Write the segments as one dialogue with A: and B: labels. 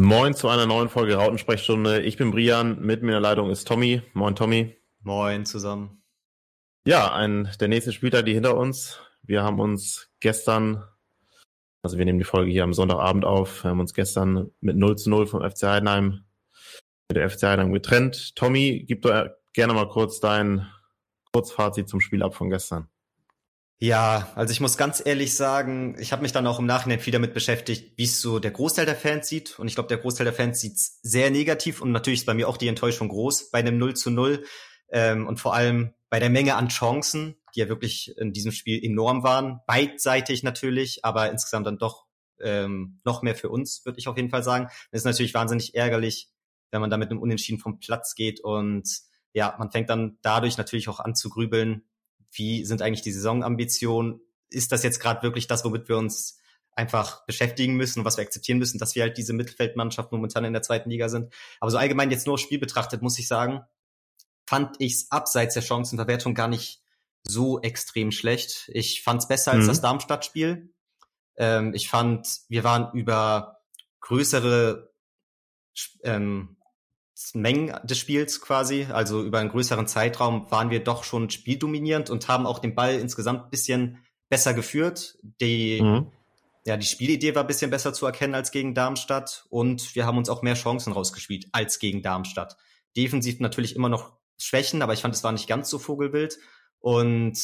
A: Moin zu einer neuen Folge Rautensprechstunde. Ich bin Brian, mit mir in der Leitung ist Tommy. Moin Tommy.
B: Moin zusammen.
A: Ja, ein, der nächste Spieler, die hinter uns. Wir haben uns gestern, also wir nehmen die Folge hier am Sonntagabend auf, wir haben uns gestern mit 0 zu 0 vom FC Heidenheim, mit der FC Heidenheim getrennt. Tommy, gib doch gerne mal kurz dein Kurzfazit zum Spiel ab von gestern.
B: Ja, also ich muss ganz ehrlich sagen, ich habe mich dann auch im Nachhinein viel damit beschäftigt, wie es so der Großteil der Fans sieht. Und ich glaube, der Großteil der Fans sieht sehr negativ und natürlich ist bei mir auch die Enttäuschung groß bei einem 0 zu 0. Ähm, und vor allem bei der Menge an Chancen, die ja wirklich in diesem Spiel enorm waren. Beidseitig natürlich, aber insgesamt dann doch ähm, noch mehr für uns, würde ich auf jeden Fall sagen. Das ist natürlich wahnsinnig ärgerlich, wenn man da mit einem Unentschieden vom Platz geht und ja, man fängt dann dadurch natürlich auch an zu grübeln, wie sind eigentlich die Saisonambitionen? Ist das jetzt gerade wirklich das, womit wir uns einfach beschäftigen müssen und was wir akzeptieren müssen, dass wir halt diese Mittelfeldmannschaft momentan in der zweiten Liga sind. Aber so allgemein jetzt nur das Spiel betrachtet, muss ich sagen, fand ich's abseits der Chancenverwertung gar nicht so extrem schlecht. Ich fand's besser als mhm. das Darmstadt-Spiel. Ähm, ich fand, wir waren über größere ähm, Mengen des Spiels quasi, also über einen größeren Zeitraum waren wir doch schon spieldominierend und haben auch den Ball insgesamt ein bisschen besser geführt. Die, mhm. ja, die Spielidee war ein bisschen besser zu erkennen als gegen Darmstadt und wir haben uns auch mehr Chancen rausgespielt als gegen Darmstadt. Defensiv natürlich immer noch Schwächen, aber ich fand, es war nicht ganz so vogelwild und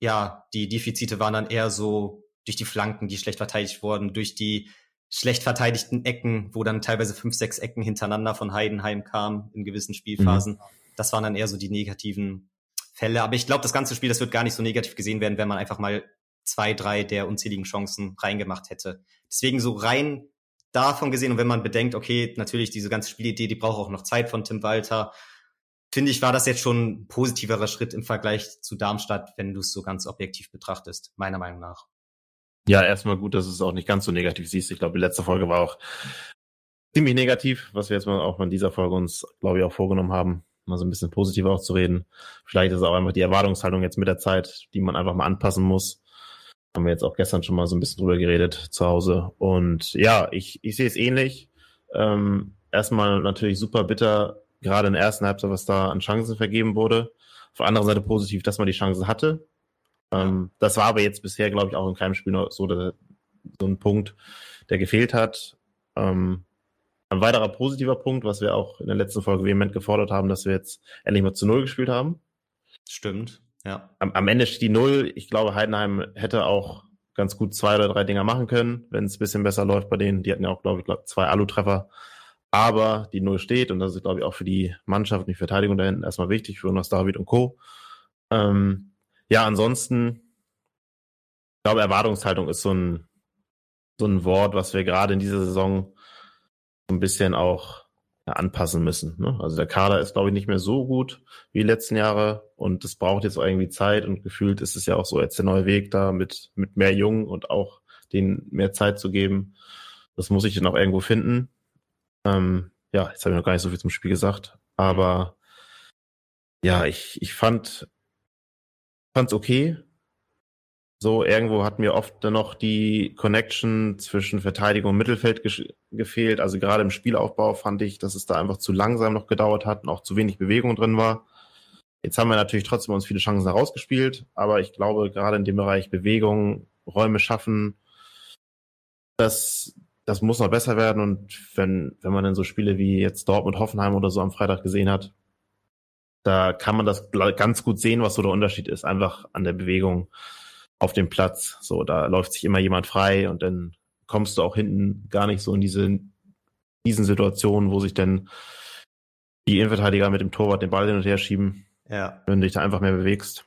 B: ja, die Defizite waren dann eher so durch die Flanken, die schlecht verteidigt wurden, durch die schlecht verteidigten Ecken, wo dann teilweise fünf, sechs Ecken hintereinander von Heidenheim kamen in gewissen Spielphasen. Mhm. Das waren dann eher so die negativen Fälle. Aber ich glaube, das ganze Spiel, das wird gar nicht so negativ gesehen werden, wenn man einfach mal zwei, drei der unzähligen Chancen reingemacht hätte. Deswegen so rein davon gesehen und wenn man bedenkt, okay, natürlich diese ganze Spielidee, die braucht auch noch Zeit von Tim Walter, finde ich, war das jetzt schon ein positiverer Schritt im Vergleich zu Darmstadt, wenn du es so ganz objektiv betrachtest, meiner Meinung nach.
A: Ja, erstmal gut, dass du es auch nicht ganz so negativ siehst. Ich glaube, die letzte Folge war auch ziemlich negativ, was wir jetzt mal auch in dieser Folge uns, glaube ich, auch vorgenommen haben, mal so ein bisschen positiver auch zu reden. Vielleicht ist es auch einfach die Erwartungshaltung jetzt mit der Zeit, die man einfach mal anpassen muss. Haben wir jetzt auch gestern schon mal so ein bisschen drüber geredet zu Hause. Und ja, ich, ich sehe es ähnlich. Ähm, erstmal natürlich super bitter, gerade in der ersten Halbzeit, was da an Chancen vergeben wurde. Auf der anderen Seite positiv, dass man die Chancen hatte. Ähm, das war aber jetzt bisher, glaube ich, auch in keinem Spiel noch so, der, so ein Punkt, der gefehlt hat. Ähm, ein weiterer positiver Punkt, was wir auch in der letzten Folge vehement gefordert haben, dass wir jetzt endlich mal zu Null gespielt haben.
B: Stimmt, ja.
A: Am, am Ende steht die Null. Ich glaube, Heidenheim hätte auch ganz gut zwei oder drei Dinger machen können, wenn es ein bisschen besser läuft bei denen. Die hatten ja auch, glaube ich, zwei Alu-Treffer. Aber die Null steht und das ist, glaube ich, auch für die Mannschaft und die Verteidigung da hinten erstmal wichtig, für Jonas David und Co. Ähm, ja, ansonsten, ich glaube, Erwartungshaltung ist so ein, so ein Wort, was wir gerade in dieser Saison so ein bisschen auch anpassen müssen. Ne? Also der Kader ist, glaube ich, nicht mehr so gut wie die letzten Jahre und es braucht jetzt irgendwie Zeit und gefühlt ist es ja auch so jetzt der neue Weg da mit, mit mehr Jungen und auch denen mehr Zeit zu geben. Das muss ich dann auch irgendwo finden. Ähm, ja, jetzt habe ich noch gar nicht so viel zum Spiel gesagt, aber ja, ich, ich fand fand's okay. So, irgendwo hat mir oft noch die Connection zwischen Verteidigung und Mittelfeld gefehlt. Also gerade im Spielaufbau fand ich, dass es da einfach zu langsam noch gedauert hat und auch zu wenig Bewegung drin war. Jetzt haben wir natürlich trotzdem uns viele Chancen herausgespielt, aber ich glaube, gerade in dem Bereich Bewegung, Räume schaffen, das, das muss noch besser werden. Und wenn, wenn man dann so Spiele wie jetzt Dortmund, Hoffenheim oder so am Freitag gesehen hat, da kann man das ganz gut sehen, was so der Unterschied ist, einfach an der Bewegung auf dem Platz. So, da läuft sich immer jemand frei und dann kommst du auch hinten gar nicht so in diese diesen Situationen, wo sich dann die Innenverteidiger mit dem Torwart den Ball hin und her schieben. Ja. Wenn du dich da einfach mehr bewegst.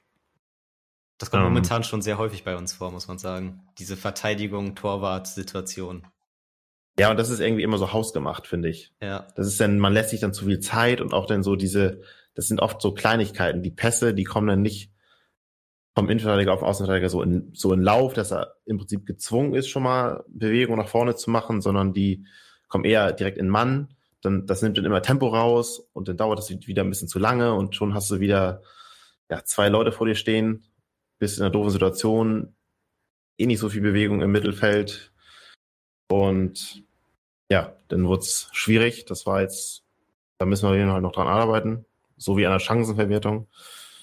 B: Das kommt ähm, momentan schon sehr häufig bei uns vor, muss man sagen. Diese Verteidigung, Torwart-Situation.
A: Ja, und das ist irgendwie immer so hausgemacht, finde ich. Ja. Das ist dann, man lässt sich dann zu viel Zeit und auch dann so diese, das sind oft so Kleinigkeiten. Die Pässe, die kommen dann nicht vom Innenverteidiger auf Außenverteidiger so in, so in Lauf, dass er im Prinzip gezwungen ist, schon mal Bewegung nach vorne zu machen, sondern die kommen eher direkt in Mann. Dann, das nimmt dann immer Tempo raus und dann dauert das wieder ein bisschen zu lange und schon hast du wieder ja, zwei Leute vor dir stehen, bist in einer doofen Situation, eh nicht so viel Bewegung im Mittelfeld und ja, dann wurde es schwierig. Das war jetzt, da müssen wir Fall noch dran arbeiten. So wie an der Chancenverwertung.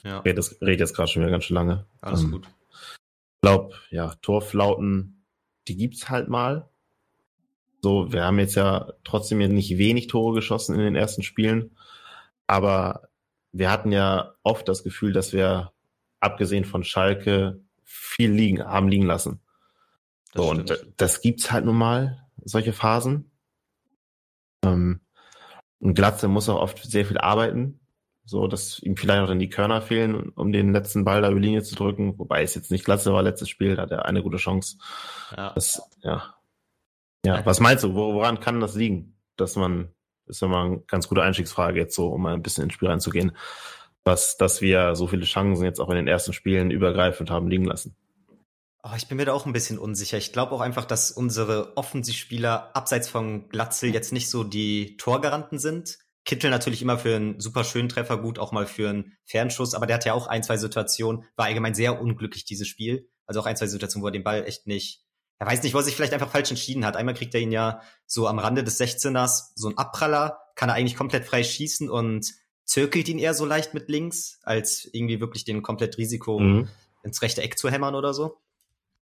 A: Ja. Red, das, red jetzt gerade schon wieder ganz schön lange.
B: Alles ähm, gut.
A: Ich glaube, ja, Torflauten, die gibt's halt mal. So, wir haben jetzt ja trotzdem nicht wenig Tore geschossen in den ersten Spielen. Aber wir hatten ja oft das Gefühl, dass wir, abgesehen von Schalke, viel liegen, haben liegen lassen. Das so, und das gibt's halt nun mal, solche Phasen. Ähm, und Glatze muss auch oft sehr viel arbeiten, so dass ihm vielleicht auch dann die Körner fehlen, um den letzten Ball da über die Linie zu drücken. Wobei es jetzt nicht Glatze war, letztes Spiel, da hat er eine gute Chance. Ja. Das, ja. Ja, was meinst du, woran kann das liegen? Dass man, ist ja mal eine ganz gute Einstiegsfrage jetzt so, um mal ein bisschen ins Spiel reinzugehen, was, dass wir so viele Chancen jetzt auch in den ersten Spielen übergreifend haben liegen lassen.
B: Oh, ich bin mir da auch ein bisschen unsicher. Ich glaube auch einfach, dass unsere Offensivspieler abseits von Glatzel jetzt nicht so die Torgaranten sind. Kittel natürlich immer für einen super schönen Treffer gut, auch mal für einen Fernschuss, aber der hat ja auch ein, zwei Situationen, war allgemein sehr unglücklich dieses Spiel. Also auch ein, zwei Situationen, wo er den Ball echt nicht, er weiß nicht, wo er sich vielleicht einfach falsch entschieden hat. Einmal kriegt er ihn ja so am Rande des 16ers, so ein Abpraller, kann er eigentlich komplett frei schießen und zirkelt ihn eher so leicht mit links, als irgendwie wirklich den komplett Risiko mhm. ins rechte Eck zu hämmern oder so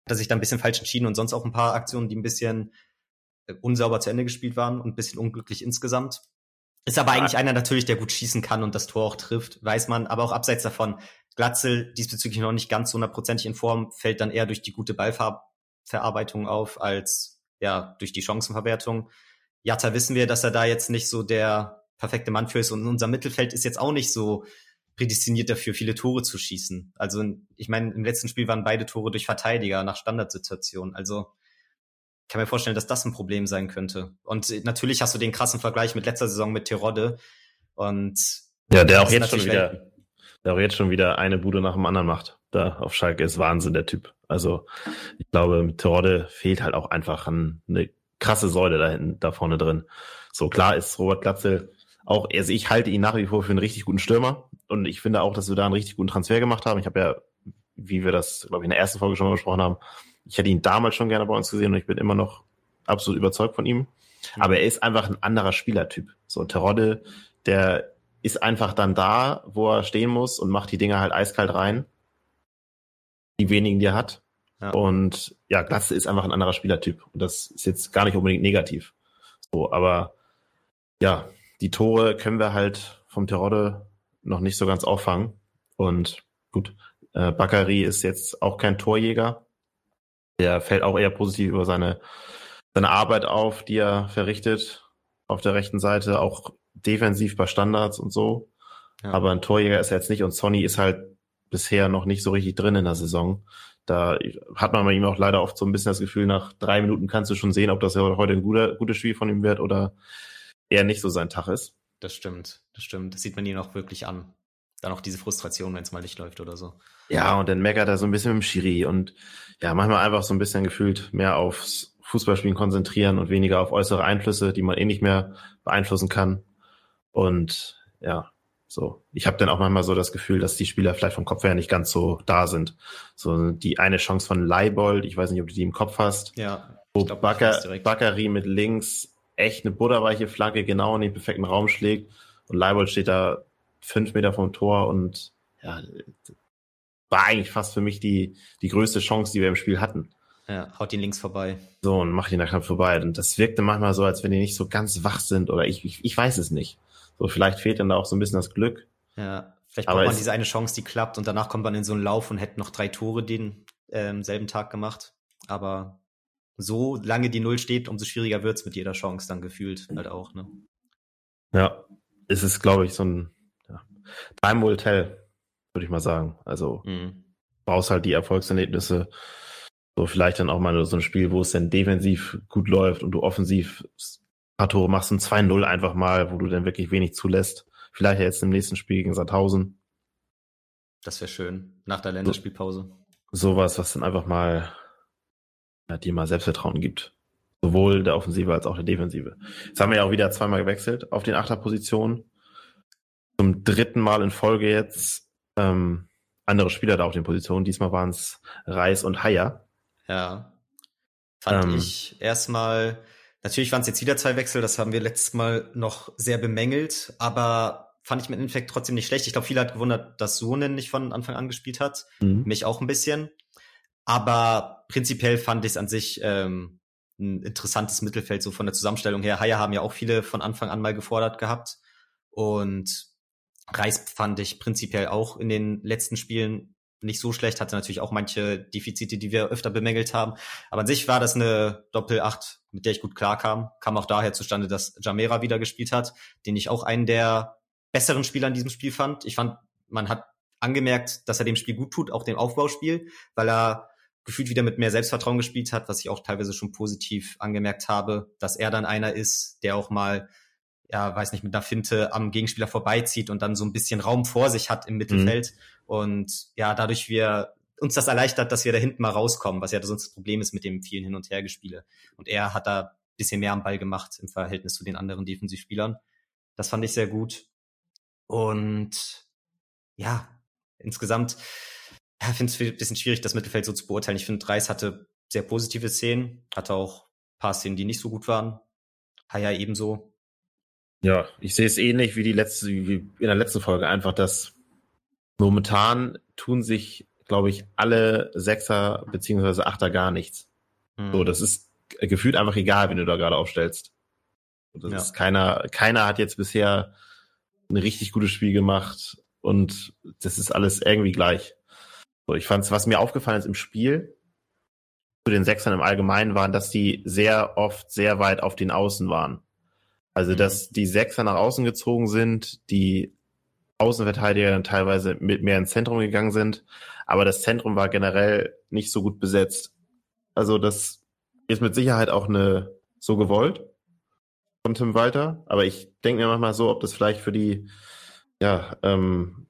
B: hat er sich da ein bisschen falsch entschieden und sonst auch ein paar Aktionen, die ein bisschen äh, unsauber zu Ende gespielt waren und ein bisschen unglücklich insgesamt. Ist aber eigentlich einer natürlich, der gut schießen kann und das Tor auch trifft, weiß man. Aber auch abseits davon, Glatzel diesbezüglich noch nicht ganz hundertprozentig in Form, fällt dann eher durch die gute Ballverarbeitung auf als ja durch die Chancenverwertung. Jatta wissen wir, dass er da jetzt nicht so der perfekte Mann für ist und unser Mittelfeld ist jetzt auch nicht so prädestiniert dafür, viele Tore zu schießen. Also ich meine, im letzten Spiel waren beide Tore durch Verteidiger nach Standardsituationen. Also kann mir vorstellen, dass das ein Problem sein könnte. Und natürlich hast du den krassen Vergleich mit letzter Saison mit Terodde. Und
A: ja, der auch jetzt schon wieder, der auch jetzt schon wieder eine Bude nach dem anderen macht. Da auf Schalke ist Wahnsinn der Typ. Also ich glaube, mit Terodde fehlt halt auch einfach eine krasse Säule da hinten, da vorne drin. So klar ist Robert Glatzel auch, also ich halte ihn nach wie vor für einen richtig guten Stürmer und ich finde auch, dass wir da einen richtig guten Transfer gemacht haben. Ich habe ja, wie wir das, glaube ich, in der ersten Folge schon mal besprochen haben, ich hätte ihn damals schon gerne bei uns gesehen und ich bin immer noch absolut überzeugt von ihm. Aber er ist einfach ein anderer Spielertyp. So, Terodde, der ist einfach dann da, wo er stehen muss und macht die Dinge halt eiskalt rein. Die wenigen, die er hat. Ja. Und ja, Glatze ist einfach ein anderer Spielertyp. Und das ist jetzt gar nicht unbedingt negativ. So, aber ja, die Tore können wir halt vom Terodde noch nicht so ganz auffangen. Und gut, äh, Bakary ist jetzt auch kein Torjäger. Der fällt auch eher positiv über seine, seine Arbeit auf, die er verrichtet auf der rechten Seite, auch defensiv bei Standards und so. Ja. Aber ein Torjäger ist er jetzt nicht und Sonny ist halt bisher noch nicht so richtig drin in der Saison. Da hat man bei ihm auch leider oft so ein bisschen das Gefühl, nach drei Minuten kannst du schon sehen, ob das heute ein guter, gutes Spiel von ihm wird oder eher nicht so sein Tag ist.
B: Das stimmt, das stimmt. Das sieht man ihn auch wirklich an. Dann auch diese Frustration, wenn es mal nicht läuft oder so.
A: Ja, und dann meckert er so ein bisschen mit dem Schiri und ja, manchmal einfach so ein bisschen gefühlt mehr aufs Fußballspielen konzentrieren und weniger auf äußere Einflüsse, die man eh nicht mehr beeinflussen kann. Und ja, so. Ich habe dann auch manchmal so das Gefühl, dass die Spieler vielleicht vom Kopf her nicht ganz so da sind. So die eine Chance von Leibold, ich weiß nicht, ob du die im Kopf hast.
B: Ja.
A: Wo Bakary mit links echt eine butterweiche Flanke genau in den perfekten Raum schlägt. Und Leibold steht da fünf Meter vom Tor und ja, war eigentlich fast für mich die, die größte Chance, die wir im Spiel hatten.
B: Ja, haut ihn links vorbei.
A: So, und macht ihn da knapp vorbei. Und das wirkte manchmal so, als wenn die nicht so ganz wach sind oder ich, ich, ich weiß es nicht. So, vielleicht fehlt dann da auch so ein bisschen das Glück.
B: Ja, vielleicht braucht man diese eine Chance, die klappt und danach kommt man in so einen Lauf und hätte noch drei Tore den ähm, selben Tag gemacht. Aber so lange die Null steht, umso schwieriger wird's mit jeder Chance dann gefühlt halt auch, ne?
A: Ja, es ist, glaube ich, so ein Time will tell, würde ich mal sagen. Also mhm. brauchst halt die Erfolgserlebnisse. So vielleicht dann auch mal so ein Spiel, wo es dann defensiv gut läuft und du offensiv paar Tore machst, ein 2-0 einfach mal, wo du dann wirklich wenig zulässt. Vielleicht jetzt im nächsten Spiel gegen Sandhausen.
B: Das wäre schön, nach der Länderspielpause.
A: Sowas, was dann einfach mal ja, die mal Selbstvertrauen gibt. Sowohl der Offensive als auch der Defensive. Jetzt haben wir ja auch wieder zweimal gewechselt auf den Achterpositionen. Zum dritten Mal in Folge jetzt ähm, andere Spieler da auf den Positionen. Diesmal waren es Reis und Haier.
B: Ja. Fand ähm, ich erstmal Natürlich waren es jetzt wieder zwei Wechsel, das haben wir letztes Mal noch sehr bemängelt, aber fand ich mit Endeffekt trotzdem nicht schlecht. Ich glaube, viele hat gewundert, dass Sonen nicht von Anfang an gespielt hat. Mhm. Mich auch ein bisschen. Aber prinzipiell fand ich es an sich ähm, ein interessantes Mittelfeld, so von der Zusammenstellung her. Haier haben ja auch viele von Anfang an mal gefordert gehabt. Und Reis fand ich prinzipiell auch in den letzten Spielen nicht so schlecht, hatte natürlich auch manche Defizite, die wir öfter bemängelt haben. Aber an sich war das eine Doppel-8, mit der ich gut klarkam. Kam auch daher zustande, dass Jamera wieder gespielt hat, den ich auch einen der besseren Spieler in diesem Spiel fand. Ich fand, man hat angemerkt, dass er dem Spiel gut tut, auch dem Aufbauspiel, weil er gefühlt wieder mit mehr Selbstvertrauen gespielt hat, was ich auch teilweise schon positiv angemerkt habe, dass er dann einer ist, der auch mal, ja, weiß nicht, mit einer Finte am Gegenspieler vorbeizieht und dann so ein bisschen Raum vor sich hat im Mittelfeld. Mhm. Und ja, dadurch wir uns das erleichtert, dass wir da hinten mal rauskommen, was ja sonst das Problem ist mit dem vielen Hin- und Hergespiele. Und er hat da bisschen mehr am Ball gemacht im Verhältnis zu den anderen Defensivspielern. Das fand ich sehr gut. Und ja, insgesamt, ja, finde es ein bisschen schwierig, das Mittelfeld so zu beurteilen. Ich finde, Reis hatte sehr positive Szenen, hatte auch paar Szenen, die nicht so gut waren. Haya ebenso.
A: Ja, ich sehe es ähnlich wie die letzte, wie in der letzten Folge, einfach, dass momentan tun sich, glaube ich, alle Sechser beziehungsweise Achter gar nichts. Mhm. So, das ist gefühlt einfach egal, wenn du da gerade aufstellst. Das ja. ist keiner, keiner hat jetzt bisher ein richtig gutes Spiel gemacht und das ist alles irgendwie gleich. So, ich fand's, was mir aufgefallen ist im Spiel zu den Sechsern im Allgemeinen waren, dass die sehr oft sehr weit auf den Außen waren. Also, mhm. dass die Sechser nach außen gezogen sind, die Außenverteidiger dann teilweise mit mehr ins Zentrum gegangen sind, aber das Zentrum war generell nicht so gut besetzt. Also, das ist mit Sicherheit auch eine so gewollt von Tim Walter. Aber ich denke mir manchmal so, ob das vielleicht für die ja, ähm,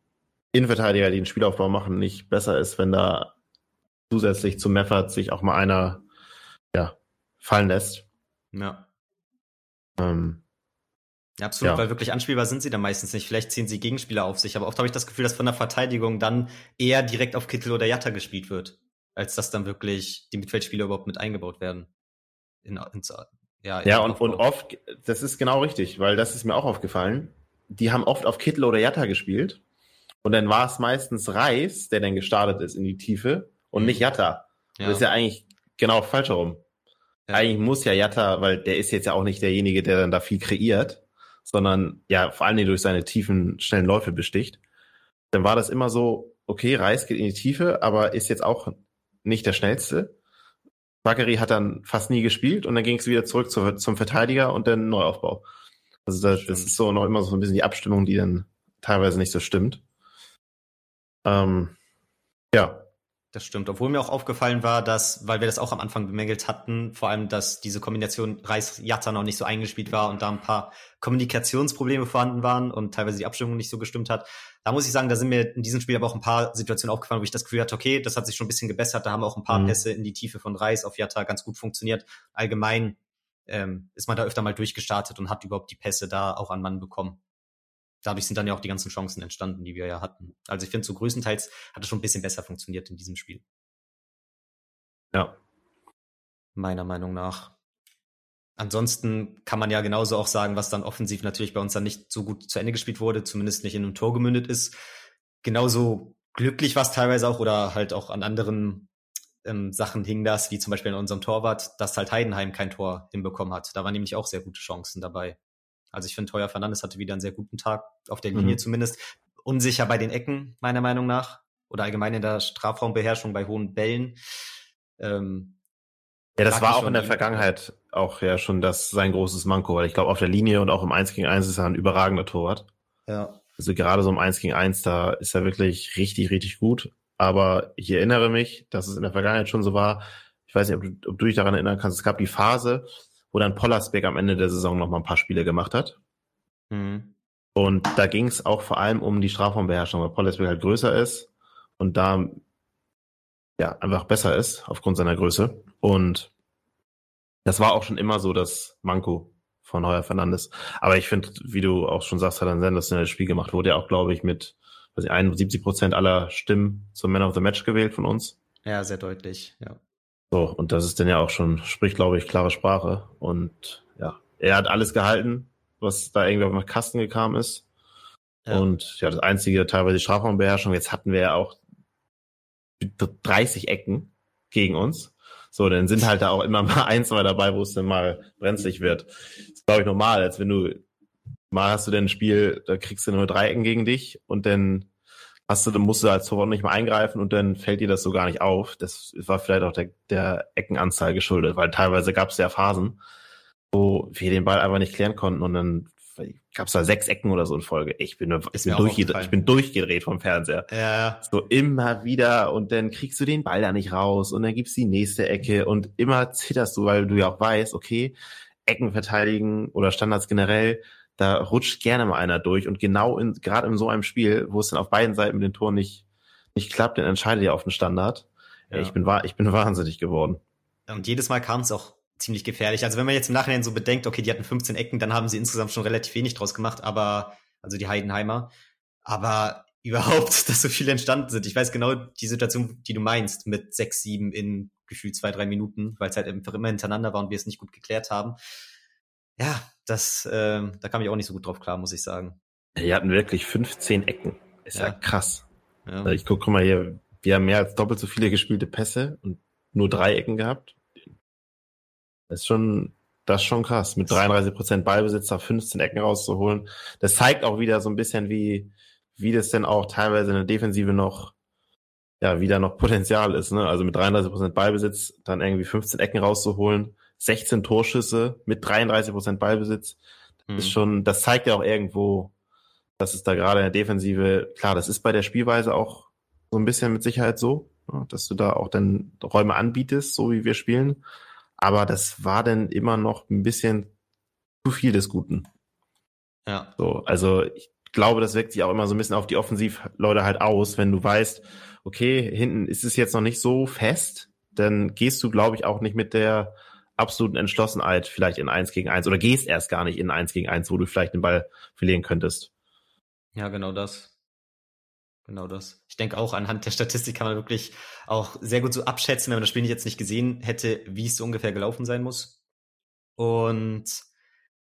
A: Innenverteidiger, die den Spielaufbau machen, nicht besser ist, wenn da zusätzlich zu Meffert sich auch mal einer ja, fallen lässt.
B: Ja. Ähm, ja, absolut, ja. weil wirklich anspielbar sind sie dann meistens nicht. Vielleicht ziehen sie Gegenspieler auf sich, aber oft habe ich das Gefühl, dass von der Verteidigung dann eher direkt auf Kittel oder Jatta gespielt wird, als dass dann wirklich die Mittelfeldspieler überhaupt mit eingebaut werden. In, ins,
A: ja, ja und, und oft, das ist genau richtig, weil das ist mir auch aufgefallen. Die haben oft auf Kittel oder Jatta gespielt. Und dann war es meistens Reis, der dann gestartet ist in die Tiefe und mhm. nicht Jatta. Ja. Das ist ja eigentlich genau falsch herum. Ja. Eigentlich muss ja Jatta, weil der ist jetzt ja auch nicht derjenige, der dann da viel kreiert, sondern ja vor allen Dingen durch seine tiefen, schnellen Läufe besticht. Dann war das immer so, okay, Reis geht in die Tiefe, aber ist jetzt auch nicht der schnellste. Bakary hat dann fast nie gespielt und dann ging es wieder zurück zu, zum Verteidiger und dann Neuaufbau. Also das, das, ist so noch immer so ein bisschen die Abstimmung, die dann teilweise nicht so stimmt. Ähm, ja.
B: Das stimmt. Obwohl mir auch aufgefallen war, dass, weil wir das auch am Anfang bemängelt hatten, vor allem, dass diese Kombination Reis-Jatta noch nicht so eingespielt war und da ein paar Kommunikationsprobleme vorhanden waren und teilweise die Abstimmung nicht so gestimmt hat, da muss ich sagen, da sind mir in diesem Spiel aber auch ein paar Situationen aufgefallen, wo ich das Gefühl hatte, okay, das hat sich schon ein bisschen gebessert. Da haben auch ein paar mhm. Pässe in die Tiefe von Reis auf Jatta ganz gut funktioniert. Allgemein ähm, ist man da öfter mal durchgestartet und hat überhaupt die Pässe da auch an Mann bekommen. Dadurch sind dann ja auch die ganzen Chancen entstanden, die wir ja hatten. Also ich finde, so größtenteils hat es schon ein bisschen besser funktioniert in diesem Spiel.
A: Ja.
B: Meiner Meinung nach. Ansonsten kann man ja genauso auch sagen, was dann offensiv natürlich bei uns dann nicht so gut zu Ende gespielt wurde, zumindest nicht in einem Tor gemündet ist. Genauso glücklich war es teilweise auch oder halt auch an anderen ähm, Sachen hing das, wie zum Beispiel in unserem Torwart, dass halt Heidenheim kein Tor hinbekommen hat. Da waren nämlich auch sehr gute Chancen dabei. Also ich finde, Teuer Fernandes hatte wieder einen sehr guten Tag, auf der Linie mhm. zumindest. Unsicher bei den Ecken, meiner Meinung nach. Oder allgemein in der Strafraumbeherrschung bei hohen Bällen. Ähm,
A: ja, das war auch in der Vergangenheit auch ja schon das sein großes Manko, weil ich glaube, auf der Linie und auch im 1 gegen 1 ist er ein überragender Torwart.
B: Ja.
A: Also gerade so im 1 gegen 1, da ist er wirklich richtig, richtig gut. Aber ich erinnere mich, dass es in der Vergangenheit schon so war. Ich weiß nicht, ob du, ob du dich daran erinnern kannst. Es gab die Phase, wo dann Pollersbeck am Ende der Saison noch mal ein paar Spiele gemacht hat. Mhm. Und da ging es auch vor allem um die Strafraumbeherrschung, weil Pollersbeck halt größer ist und da ja, einfach besser ist aufgrund seiner Größe. Und das war auch schon immer so das Manko von Heuer Fernandes. Aber ich finde, wie du auch schon sagst, hat er ein sensationelles Spiel gemacht. Wurde ja auch, glaube ich, mit weiß ich, 71 Prozent aller Stimmen zum Man of the Match gewählt von uns.
B: Ja, sehr deutlich, ja.
A: So, und das ist dann ja auch schon, spricht, glaube ich, klare Sprache. Und ja, er hat alles gehalten, was da irgendwie auf den Kasten gekommen ist. Ja. Und ja, das einzige teilweise Strafraumbeherrschung. Jetzt hatten wir ja auch 30 Ecken gegen uns. So, dann sind halt da auch immer mal ein, zwei dabei, wo es dann mal brenzlig wird. Das ist, glaube ich, normal, als wenn du mal hast du denn ein Spiel, da kriegst du nur drei Ecken gegen dich und dann hast du, dann musst du als Torwart nicht mehr eingreifen und dann fällt dir das so gar nicht auf. Das war vielleicht auch der, der Eckenanzahl geschuldet, weil teilweise gab es ja Phasen, wo wir den Ball einfach nicht klären konnten und dann gab es da sechs Ecken oder so in Folge. Ich bin, ich bin, durchgedreht, ich bin durchgedreht vom Fernseher.
B: Ja.
A: So immer wieder und dann kriegst du den Ball da nicht raus und dann gibt's die nächste Ecke und immer zitterst du, weil du ja auch weißt, okay, Ecken verteidigen oder Standards generell, da rutscht gerne mal einer durch und genau in, gerade in so einem Spiel, wo es dann auf beiden Seiten mit den Toren nicht, nicht klappt, dann entscheidet ihr auf den Standard. Ja. Ich bin, ich bin wahnsinnig geworden.
B: Und jedes Mal kam es auch ziemlich gefährlich. Also wenn man jetzt im Nachhinein so bedenkt, okay, die hatten 15 Ecken, dann haben sie insgesamt schon relativ wenig draus gemacht, aber, also die Heidenheimer. Aber überhaupt, dass so viele entstanden sind. Ich weiß genau die Situation, die du meinst, mit sechs, sieben in gefühlt zwei, drei Minuten, weil es halt einfach immer hintereinander war und wir es nicht gut geklärt haben. Ja, das, äh, da kam ich auch nicht so gut drauf klar, muss ich sagen.
A: Die hatten wirklich 15 Ecken. Ist ja, ja krass. Ja. Also ich guck, guck mal hier, wir haben mehr als doppelt so viele gespielte Pässe und nur drei Ecken gehabt. Das ist schon, das ist schon krass. Mit 33 Prozent Ballbesitz da 15 Ecken rauszuholen. Das zeigt auch wieder so ein bisschen, wie, wie das denn auch teilweise in der Defensive noch, ja, wieder noch Potenzial ist, ne? Also mit 33 Prozent Ballbesitz dann irgendwie 15 Ecken rauszuholen, 16 Torschüsse mit 33 Prozent Ballbesitz. Das mhm. ist schon, das zeigt ja auch irgendwo, dass es da gerade in der Defensive, klar, das ist bei der Spielweise auch so ein bisschen mit Sicherheit so, ne? dass du da auch dann Räume anbietest, so wie wir spielen aber das war dann immer noch ein bisschen zu viel des Guten.
B: Ja.
A: So, also ich glaube, das wirkt sich auch immer so ein bisschen auf die Offensivleute halt aus, wenn du weißt, okay, hinten ist es jetzt noch nicht so fest, dann gehst du, glaube ich, auch nicht mit der absoluten Entschlossenheit vielleicht in eins gegen eins oder gehst erst gar nicht in eins gegen eins, wo du vielleicht den Ball verlieren könntest.
B: Ja, genau das. Genau das. Ich denke auch anhand der Statistik kann man wirklich auch sehr gut so abschätzen, wenn man das Spiel jetzt nicht gesehen hätte, wie es so ungefähr gelaufen sein muss. Und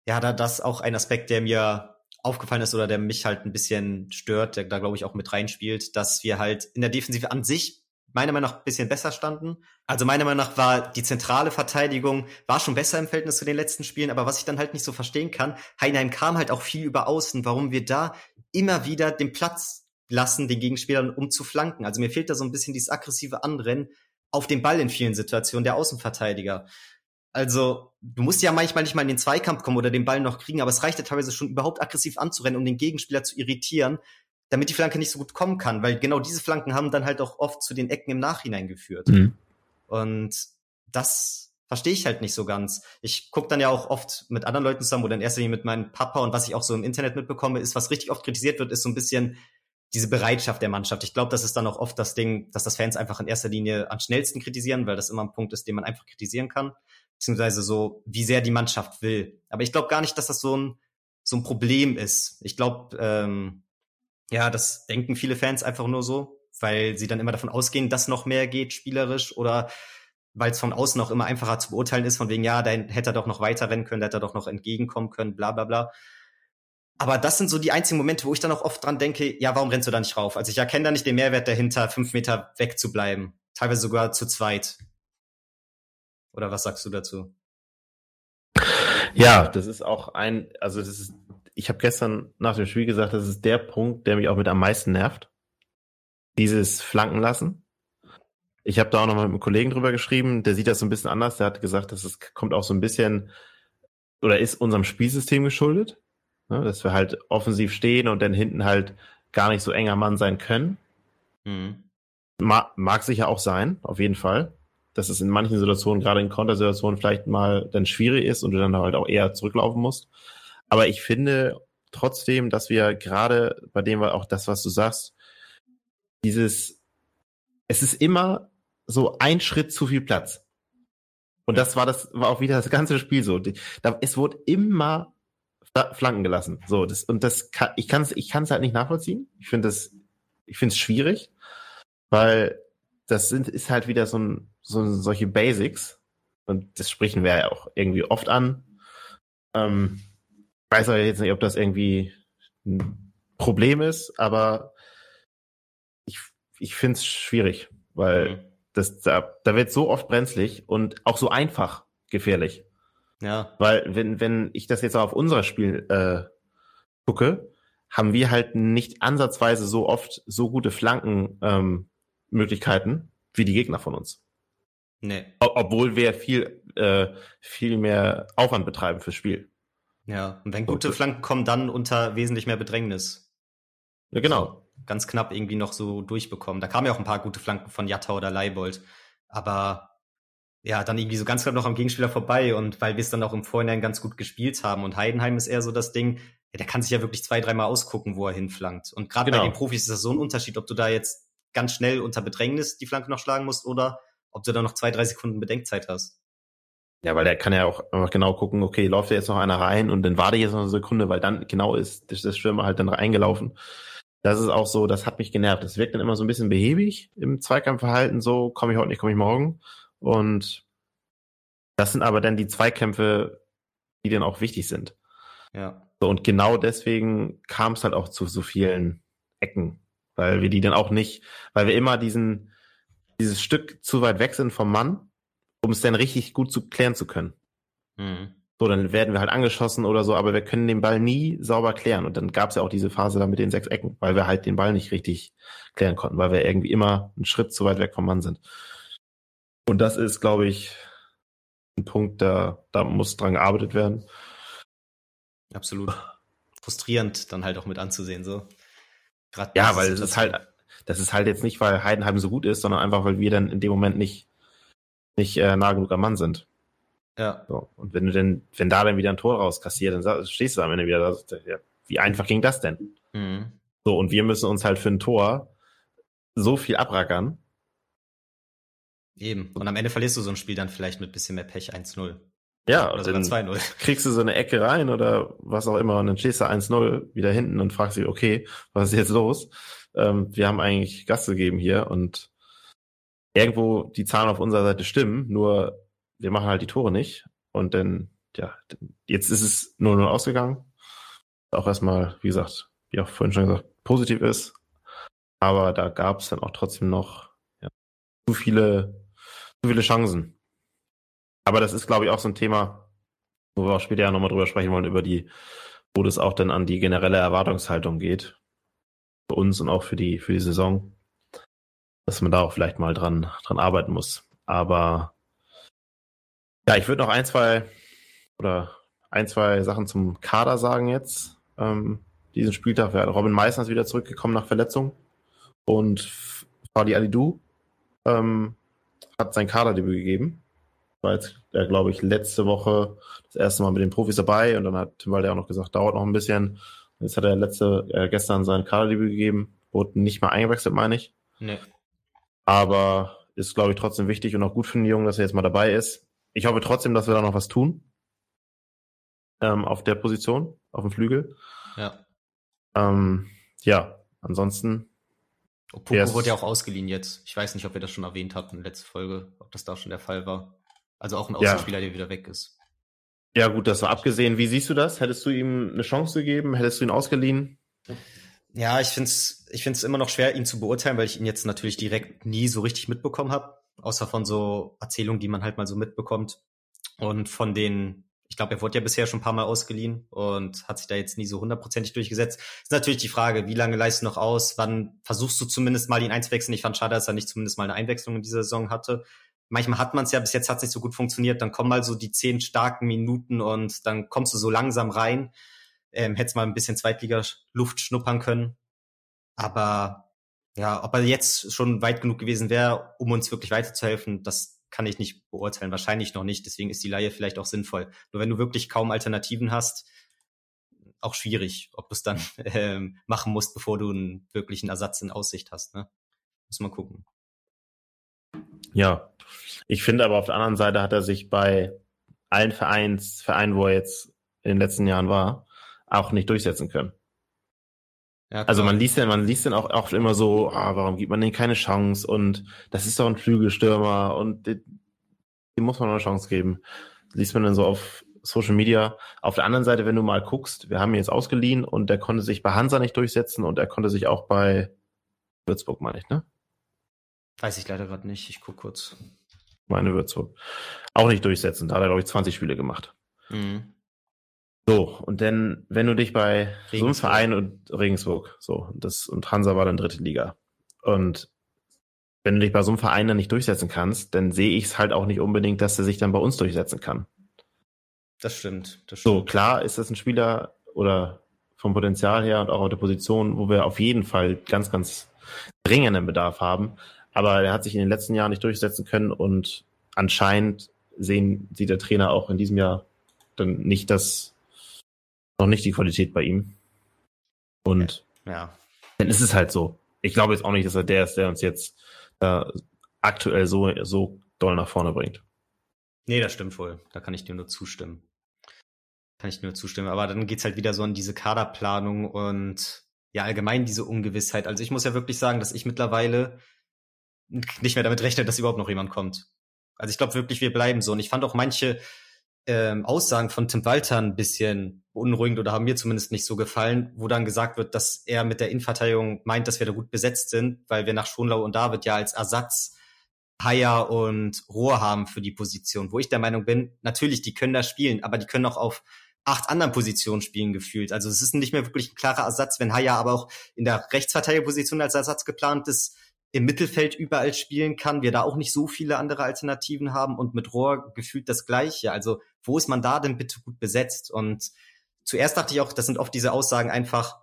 B: ja, da das auch ein Aspekt, der mir aufgefallen ist oder der mich halt ein bisschen stört, der da glaube ich auch mit reinspielt, dass wir halt in der Defensive an sich meiner Meinung nach ein bisschen besser standen. Also meiner Meinung nach war die zentrale Verteidigung war schon besser im Verhältnis zu den letzten Spielen, aber was ich dann halt nicht so verstehen kann, Heinheim kam halt auch viel über außen, warum wir da immer wieder den Platz lassen, den Gegenspielern, um zu flanken. Also mir fehlt da so ein bisschen dieses aggressive Anrennen auf den Ball in vielen Situationen der Außenverteidiger. Also, du musst ja manchmal nicht mal in den Zweikampf kommen oder den Ball noch kriegen, aber es reicht ja teilweise schon überhaupt aggressiv anzurennen, um den Gegenspieler zu irritieren, damit die Flanke nicht so gut kommen kann, weil genau diese Flanken haben dann halt auch oft zu den Ecken im Nachhinein geführt. Mhm. Und das verstehe ich halt nicht so ganz. Ich gucke dann ja auch oft mit anderen Leuten zusammen oder in erster Linie mit meinem Papa und was ich auch so im Internet mitbekomme, ist, was richtig oft kritisiert wird, ist so ein bisschen diese Bereitschaft der Mannschaft. Ich glaube, das ist dann auch oft das Ding, dass das Fans einfach in erster Linie am schnellsten kritisieren, weil das immer ein Punkt ist, den man einfach kritisieren kann. Beziehungsweise so, wie sehr die Mannschaft will. Aber ich glaube gar nicht, dass das so ein, so ein Problem ist. Ich glaube, ähm, ja, das denken viele Fans einfach nur so, weil sie dann immer davon ausgehen, dass noch mehr geht, spielerisch oder weil es von außen auch immer einfacher zu beurteilen ist, von wegen, ja, da hätte er doch noch weiter rennen können, da hätte er doch noch entgegenkommen können, bla bla bla. Aber das sind so die einzigen Momente, wo ich dann auch oft dran denke, ja, warum rennst du da nicht rauf? Also ich erkenne da nicht den Mehrwert dahinter, fünf Meter weg zu bleiben. Teilweise sogar zu zweit. Oder was sagst du dazu?
A: Ja, das ist auch ein, also das ist, ich habe gestern nach dem Spiel gesagt, das ist der Punkt, der mich auch mit am meisten nervt. Dieses Flanken lassen. Ich habe da auch noch mal mit einem Kollegen drüber geschrieben, der sieht das so ein bisschen anders. Der hat gesagt, dass es kommt auch so ein bisschen oder ist unserem Spielsystem geschuldet. Ne, dass wir halt offensiv stehen und dann hinten halt gar nicht so enger Mann sein können. Mhm. Ma mag sicher auch sein, auf jeden Fall. Dass es in manchen Situationen, gerade in Kontersituationen, vielleicht mal dann schwierig ist und du dann halt auch eher zurücklaufen musst. Aber ich finde trotzdem, dass wir gerade bei dem auch das, was du sagst, dieses, es ist immer so ein Schritt zu viel Platz. Und das war das, war auch wieder das ganze Spiel so. Es wurde immer Flanken gelassen. So, das, und das kann, ich kann es ich kann's halt nicht nachvollziehen. Ich finde das, ich finde es schwierig, weil das sind, ist halt wieder so ein, so solche Basics. Und das sprechen wir ja auch irgendwie oft an. Ähm, weiß aber jetzt nicht, ob das irgendwie ein Problem ist, aber ich, ich finde es schwierig, weil mhm. das, da, da wird so oft brenzlig und auch so einfach gefährlich.
B: Ja.
A: Weil wenn, wenn ich das jetzt auf unser Spiel äh, gucke, haben wir halt nicht ansatzweise so oft so gute Flankenmöglichkeiten ähm, wie die Gegner von uns.
B: Nee.
A: Obwohl wir viel, äh, viel mehr Aufwand betreiben fürs Spiel.
B: Ja, und wenn gute Flanken kommen, dann unter wesentlich mehr Bedrängnis.
A: Ja, genau. So,
B: ganz knapp irgendwie noch so durchbekommen. Da kamen ja auch ein paar gute Flanken von Jatta oder Leibold. Aber ja, dann irgendwie so ganz knapp noch am Gegenspieler vorbei und weil wir es dann auch im Vorhinein ganz gut gespielt haben. Und Heidenheim ist eher so das Ding, ja, der kann sich ja wirklich zwei, dreimal ausgucken, wo er hinflankt. Und gerade genau. bei den Profis ist das so ein Unterschied, ob du da jetzt ganz schnell unter Bedrängnis die Flanke noch schlagen musst oder ob du da noch zwei, drei Sekunden Bedenkzeit hast.
A: Ja, weil der kann ja auch einfach genau gucken, okay, läuft da jetzt noch einer rein und dann warte ich jetzt noch eine Sekunde, weil dann genau ist das Stürmer halt dann reingelaufen. Das ist auch so, das hat mich genervt. Das wirkt dann immer so ein bisschen behäbig im Zweikampfverhalten, so komme ich heute nicht, komme ich morgen. Und das sind aber dann die Zweikämpfe, die dann auch wichtig sind.
B: Ja.
A: So, und genau deswegen kam es halt auch zu so vielen Ecken, weil wir die dann auch nicht, weil wir immer diesen, dieses Stück zu weit weg sind vom Mann um es dann richtig gut zu klären zu können. Mhm. So, dann werden wir halt angeschossen oder so, aber wir können den Ball nie sauber klären. Und dann gab es ja auch diese Phase da mit den sechs Ecken, weil wir halt den Ball nicht richtig klären konnten, weil wir irgendwie immer einen Schritt zu weit weg vom Mann sind. Und das ist, glaube ich, ein Punkt, da, da muss dran gearbeitet werden.
B: Absolut. Frustrierend dann halt auch mit anzusehen, so.
A: Grad ja, weil es ist halt, das ist halt jetzt nicht, weil Heidenheim so gut ist, sondern einfach, weil wir dann in dem Moment nicht nicht äh, nah genug am Mann sind.
B: Ja.
A: So. Und wenn du denn, wenn da dann wieder ein Tor rauskassiert, dann stehst du am Ende wieder da, ja, wie einfach ging das denn? Mhm. So, und wir müssen uns halt für ein Tor so viel abrackern.
B: Eben. Und am Ende verlierst du so ein Spiel dann vielleicht mit bisschen mehr Pech 1-0.
A: Ja, oder dann 2-0. Kriegst du so eine Ecke rein oder was auch immer und dann stehst du 1-0 wieder hinten und fragst dich, okay, was ist jetzt los? Ähm, wir haben eigentlich Gas gegeben hier und irgendwo die Zahlen auf unserer Seite stimmen, nur wir machen halt die Tore nicht. Und dann, ja, jetzt ist es 0-0 ausgegangen. Auch erstmal, wie gesagt, wie auch vorhin schon gesagt, positiv ist. Aber da gab es dann auch trotzdem noch ja, zu viele, zu viele Chancen. Aber das ist, glaube ich, auch so ein Thema, wo wir auch später ja nochmal drüber sprechen wollen, über die, wo das auch dann an die generelle Erwartungshaltung geht. Für uns und auch für die, für die Saison dass man da auch vielleicht mal dran, dran arbeiten muss. Aber ja, ich würde noch ein, zwei oder ein, zwei Sachen zum Kader sagen jetzt. Ähm, diesen Spieltag wäre Robin Meissner ist wieder zurückgekommen nach Verletzung und Fadi Alidou ähm, hat sein Kaderdebüt gegeben. War jetzt, äh, glaube ich, letzte Woche das erste Mal mit den Profis dabei und dann hat Tim Walder auch noch gesagt, dauert noch ein bisschen. Jetzt hat er letzte, äh, gestern sein Kaderdebüt gegeben, wurde nicht mal eingewechselt, meine ich.
B: Nee.
A: Aber ist, glaube ich, trotzdem wichtig und auch gut für den Jungen, dass er jetzt mal dabei ist. Ich hoffe trotzdem, dass wir da noch was tun. Ähm, auf der Position, auf dem Flügel.
B: Ja.
A: Ähm, ja, ansonsten.
B: Poko wurde ja auch ausgeliehen jetzt. Ich weiß nicht, ob wir das schon erwähnt hatten, letzte Folge, ob das da schon der Fall war. Also auch ein Außenspieler, ja. der wieder weg ist.
A: Ja, gut, das war abgesehen. Wie siehst du das? Hättest du ihm eine Chance gegeben? Hättest du ihn ausgeliehen?
B: Ja, ich find's, ich find's immer noch schwer, ihn zu beurteilen, weil ich ihn jetzt natürlich direkt nie so richtig mitbekommen habe, außer von so Erzählungen, die man halt mal so mitbekommt. Und von den, ich glaube, er wurde ja bisher schon ein paar Mal ausgeliehen und hat sich da jetzt nie so hundertprozentig durchgesetzt. Ist natürlich die Frage, wie lange leist du noch aus? Wann versuchst du zumindest mal ihn einzuwechseln? Ich fand schade, dass er nicht zumindest mal eine Einwechslung in dieser Saison hatte. Manchmal hat man es ja, bis jetzt hat es nicht so gut funktioniert, dann kommen mal so die zehn starken Minuten und dann kommst du so langsam rein ähm, hätte mal ein bisschen Zweitliga-Luft schnuppern können. Aber ja, ob er jetzt schon weit genug gewesen wäre, um uns wirklich weiterzuhelfen, das kann ich nicht beurteilen. Wahrscheinlich noch nicht. Deswegen ist die Laie vielleicht auch sinnvoll. Nur wenn du wirklich kaum Alternativen hast, auch schwierig, ob du es dann ähm, machen musst, bevor du einen wirklichen Ersatz in Aussicht hast. Ne? Muss man gucken.
A: Ja, ich finde aber auf der anderen Seite hat er sich bei allen Vereins, Vereinen, wo er jetzt in den letzten Jahren war, auch nicht durchsetzen können. Ja, also man liest ja, man liest dann auch oft immer so, ah, warum gibt man denen keine Chance? Und das ist doch ein Flügelstürmer und dem muss man eine Chance geben. Liest man dann so auf Social Media. Auf der anderen Seite, wenn du mal guckst, wir haben ihn jetzt ausgeliehen und der konnte sich bei Hansa nicht durchsetzen und er konnte sich auch bei Würzburg, meine ich, ne?
B: Weiß ich leider gerade nicht. Ich guck kurz.
A: Meine Würzburg. Auch nicht durchsetzen. Da hat er, glaube ich, 20 Spiele gemacht. Mhm. So, und dann, wenn du dich bei Regensburg. so einem Verein und Regensburg, so, das, und Hansa war dann dritte Liga. Und wenn du dich bei so einem Verein dann nicht durchsetzen kannst, dann sehe ich es halt auch nicht unbedingt, dass er sich dann bei uns durchsetzen kann.
B: Das stimmt,
A: das stimmt. So, klar ist das ein Spieler oder vom Potenzial her und auch auf der Position, wo wir auf jeden Fall ganz, ganz dringenden Bedarf haben. Aber er hat sich in den letzten Jahren nicht durchsetzen können und anscheinend sehen, sieht der Trainer auch in diesem Jahr dann nicht das, noch nicht die Qualität bei ihm. Und ja. ja. dann ist es halt so. Ich glaube jetzt auch nicht, dass er der ist, der uns jetzt äh, aktuell so, so doll nach vorne bringt.
B: Nee, das stimmt wohl. Da kann ich dir nur zustimmen. Kann ich nur zustimmen. Aber dann geht's halt wieder so an diese Kaderplanung und ja, allgemein diese Ungewissheit. Also ich muss ja wirklich sagen, dass ich mittlerweile nicht mehr damit rechne, dass überhaupt noch jemand kommt. Also ich glaube wirklich, wir bleiben so. Und ich fand auch manche ähm, Aussagen von Tim Walter ein bisschen beunruhigend oder haben mir zumindest nicht so gefallen, wo dann gesagt wird, dass er mit der Innenverteidigung meint, dass wir da gut besetzt sind, weil wir nach Schonlau und David ja als Ersatz Haier und Rohr haben für die Position, wo ich der Meinung bin, natürlich, die können da spielen, aber die können auch auf acht anderen Positionen spielen gefühlt. Also es ist nicht mehr wirklich ein klarer Ersatz, wenn Haier aber auch in der Rechtsverteidigerposition als Ersatz geplant ist, im Mittelfeld überall spielen kann, wir da auch nicht so viele andere Alternativen haben und mit Rohr gefühlt das Gleiche. Also wo ist man da denn bitte gut besetzt? Und zuerst dachte ich auch, das sind oft diese Aussagen einfach,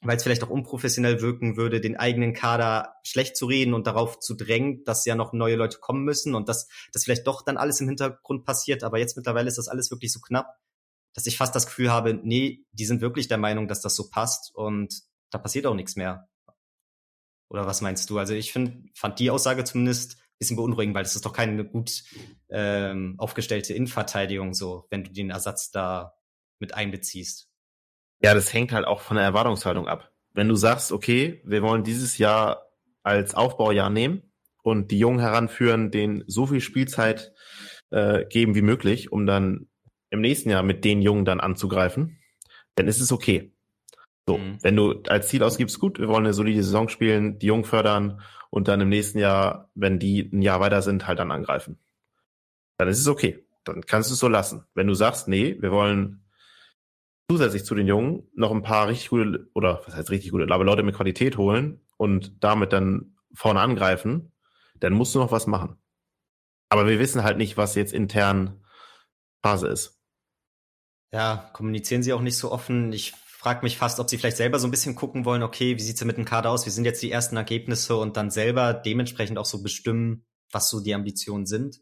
B: weil es vielleicht auch unprofessionell wirken würde, den eigenen Kader schlecht zu reden und darauf zu drängen, dass ja noch neue Leute kommen müssen und dass das vielleicht doch dann alles im Hintergrund passiert. Aber jetzt mittlerweile ist das alles wirklich so knapp, dass ich fast das Gefühl habe, nee, die sind wirklich der Meinung, dass das so passt und da passiert auch nichts mehr. Oder was meinst du? Also ich find, fand die Aussage zumindest ein bisschen beunruhigend, weil es ist doch keine gut ähm, aufgestellte Innenverteidigung so, wenn du den Ersatz da mit einbeziehst.
A: Ja, das hängt halt auch von der Erwartungshaltung ab. Wenn du sagst, okay, wir wollen dieses Jahr als Aufbaujahr nehmen und die Jungen heranführen, denen so viel Spielzeit äh, geben wie möglich, um dann im nächsten Jahr mit den Jungen dann anzugreifen, dann ist es okay. So, mhm. wenn du als Ziel ausgibst, gut, wir wollen eine solide Saison spielen, die Jungen fördern und dann im nächsten Jahr, wenn die ein Jahr weiter sind, halt dann angreifen. Dann ist es okay. Dann kannst du es so lassen. Wenn du sagst, nee, wir wollen zusätzlich zu den Jungen noch ein paar richtig gute, oder was heißt richtig gute, aber Leute mit Qualität holen und damit dann vorne angreifen, dann musst du noch was machen. Aber wir wissen halt nicht, was jetzt intern Phase ist.
B: Ja, kommunizieren sie auch nicht so offen. Ich frage mich fast, ob sie vielleicht selber so ein bisschen gucken wollen, okay, wie sieht's denn mit dem Kader aus? Wie sind jetzt die ersten Ergebnisse und dann selber dementsprechend auch so bestimmen, was so die Ambitionen sind.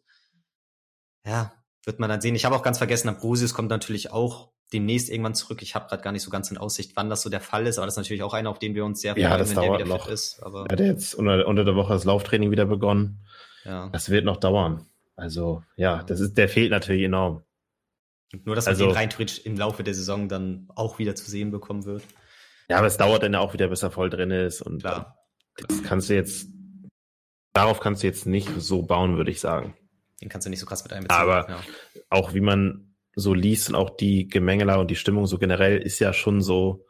B: Ja, wird man dann sehen. Ich habe auch ganz vergessen, Ambrosius kommt natürlich auch demnächst irgendwann zurück. Ich habe gerade gar nicht so ganz in Aussicht, wann das so der Fall ist, aber das ist natürlich auch einer, auf den wir uns sehr
A: freuen, ja, das wenn dauert der wieder noch. fit ist. Aber er hat jetzt unter, unter der Woche das Lauftraining wieder begonnen. Ja. Das wird noch dauern. Also ja, das ist, der fehlt natürlich enorm.
B: Nur, dass man also, den rein theoretisch im Laufe der Saison dann auch wieder zu sehen bekommen wird.
A: Ja, aber es dauert dann ja auch wieder, bis er voll drin ist. Und klar, das kannst du jetzt, darauf kannst du jetzt nicht so bauen, würde ich sagen.
B: Den kannst du nicht so krass mit einbeziehen.
A: Aber ja. auch wie man so liest und auch die Gemengeler und die Stimmung so generell ist ja schon so,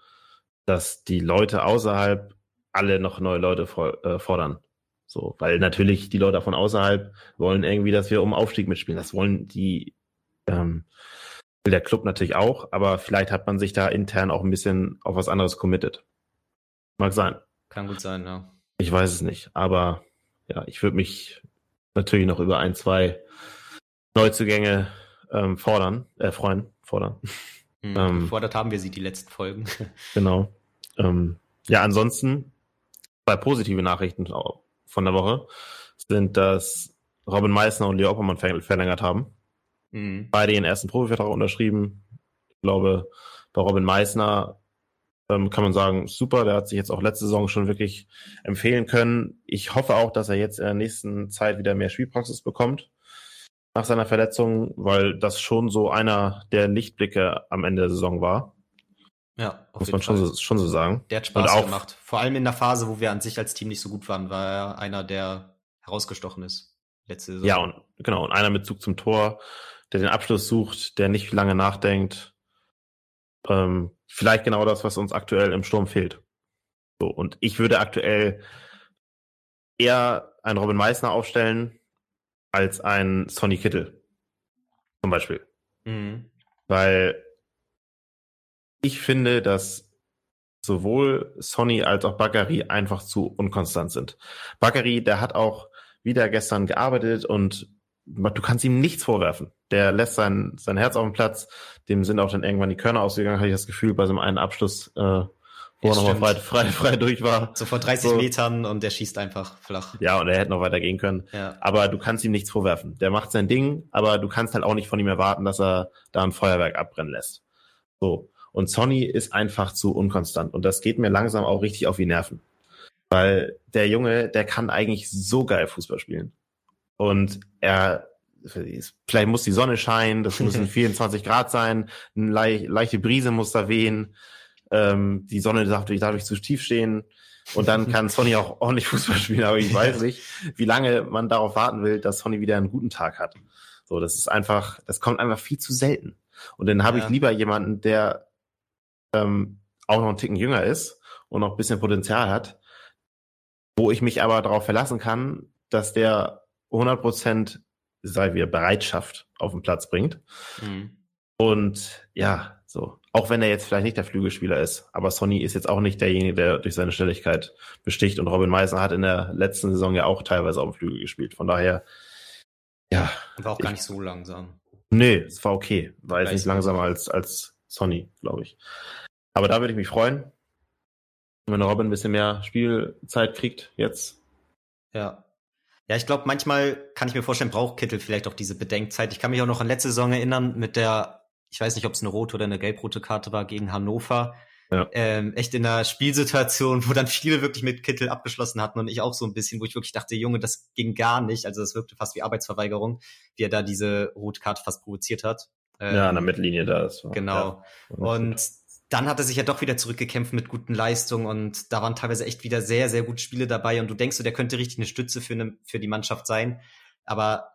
A: dass die Leute außerhalb alle noch neue Leute äh, fordern. So, weil natürlich die Leute von außerhalb wollen irgendwie, dass wir um Aufstieg mitspielen. Das wollen die ähm, will der Club natürlich auch, aber vielleicht hat man sich da intern auch ein bisschen auf was anderes committed. Mag sein.
B: Kann gut sein, ja.
A: Ich weiß es nicht, aber ja, ich würde mich natürlich noch über ein, zwei Neuzugänge ähm, fordern, äh, freuen, fordern.
B: Hm, ähm, gefordert haben wir sie die letzten Folgen.
A: genau. Ähm, ja, ansonsten zwei positive Nachrichten von der Woche sind, dass Robin Meissner und Leo Oppermann verlängert haben. Mhm. Beide ihren ersten Profivertrag unterschrieben. Ich glaube, bei Robin Meissner ähm, kann man sagen, super, der hat sich jetzt auch letzte Saison schon wirklich empfehlen können. Ich hoffe auch, dass er jetzt in der nächsten Zeit wieder mehr Spielpraxis bekommt nach seiner Verletzung, weil das schon so einer der Lichtblicke am Ende der Saison war.
B: Ja,
A: muss man schon so, schon so sagen.
B: Der hat Spaß auch, gemacht. Vor allem in der Phase, wo wir an sich als Team nicht so gut waren, war er einer, der herausgestochen ist. Letzte
A: Saison. Ja, und genau, und einer mit Zug zum Tor der den Abschluss sucht, der nicht lange nachdenkt. Ähm, vielleicht genau das, was uns aktuell im Sturm fehlt. So, und ich würde aktuell eher einen Robin Meissner aufstellen als ein Sonny Kittel. Zum Beispiel. Mhm. Weil ich finde, dass sowohl Sonny als auch Bakary einfach zu unkonstant sind. Bakary, der hat auch wieder gestern gearbeitet und du kannst ihm nichts vorwerfen. Der lässt sein, sein Herz auf dem Platz. Dem sind auch dann irgendwann die Körner ausgegangen, hatte ich das Gefühl, bei so einem einen Abschluss, äh, wo ja, er nochmal frei, frei, frei durch war.
B: So vor 30 so. Metern und der schießt einfach flach.
A: Ja, und er hätte noch weiter gehen können. Ja. Aber du kannst ihm nichts vorwerfen. Der macht sein Ding, aber du kannst halt auch nicht von ihm erwarten, dass er da ein Feuerwerk abbrennen lässt. So. Und Sonny ist einfach zu unkonstant. Und das geht mir langsam auch richtig auf die Nerven. Weil der Junge, der kann eigentlich so geil Fußball spielen. Und er, vielleicht muss die Sonne scheinen, das müssen 24 Grad sein, eine le leichte Brise muss da wehen, ähm, die Sonne darf dadurch zu tief stehen. Und dann kann Sonny auch ordentlich Fußball spielen, aber ich weiß nicht, wie lange man darauf warten will, dass Sonny wieder einen guten Tag hat. So, das ist einfach, das kommt einfach viel zu selten. Und dann habe ja. ich lieber jemanden, der ähm, auch noch einen Ticken jünger ist und noch ein bisschen Potenzial hat, wo ich mich aber darauf verlassen kann, dass der 100 Prozent, sei wir Bereitschaft auf den Platz bringt. Mhm. Und ja, so. Auch wenn er jetzt vielleicht nicht der Flügelspieler ist, aber Sonny ist jetzt auch nicht derjenige, der durch seine Schnelligkeit besticht. Und Robin Meisner hat in der letzten Saison ja auch teilweise auf dem Flügel gespielt. Von daher, ja.
B: War auch gar nicht so langsam.
A: Nee, es war okay. War jetzt nicht langsamer als, als Sonny, glaube ich. Aber da würde ich mich freuen wenn Robin ein bisschen mehr Spielzeit kriegt jetzt.
B: Ja. Ja, ich glaube, manchmal kann ich mir vorstellen, braucht Kittel vielleicht auch diese Bedenkzeit. Ich kann mich auch noch an letzte Saison erinnern mit der, ich weiß nicht, ob es eine rote oder eine gelb-rote Karte war gegen Hannover. Ja. Ähm, echt in einer Spielsituation, wo dann viele wirklich mit Kittel abgeschlossen hatten und ich auch so ein bisschen, wo ich wirklich dachte, Junge, das ging gar nicht. Also das wirkte fast wie Arbeitsverweigerung, wie er da diese rote Karte fast provoziert hat.
A: Ähm, ja, an der Mittellinie da ist.
B: Genau. Ja, und dann hat er sich ja doch wieder zurückgekämpft mit guten Leistungen und da waren teilweise echt wieder sehr, sehr gute Spiele dabei und du denkst so, der könnte richtig eine Stütze für, eine, für die Mannschaft sein. Aber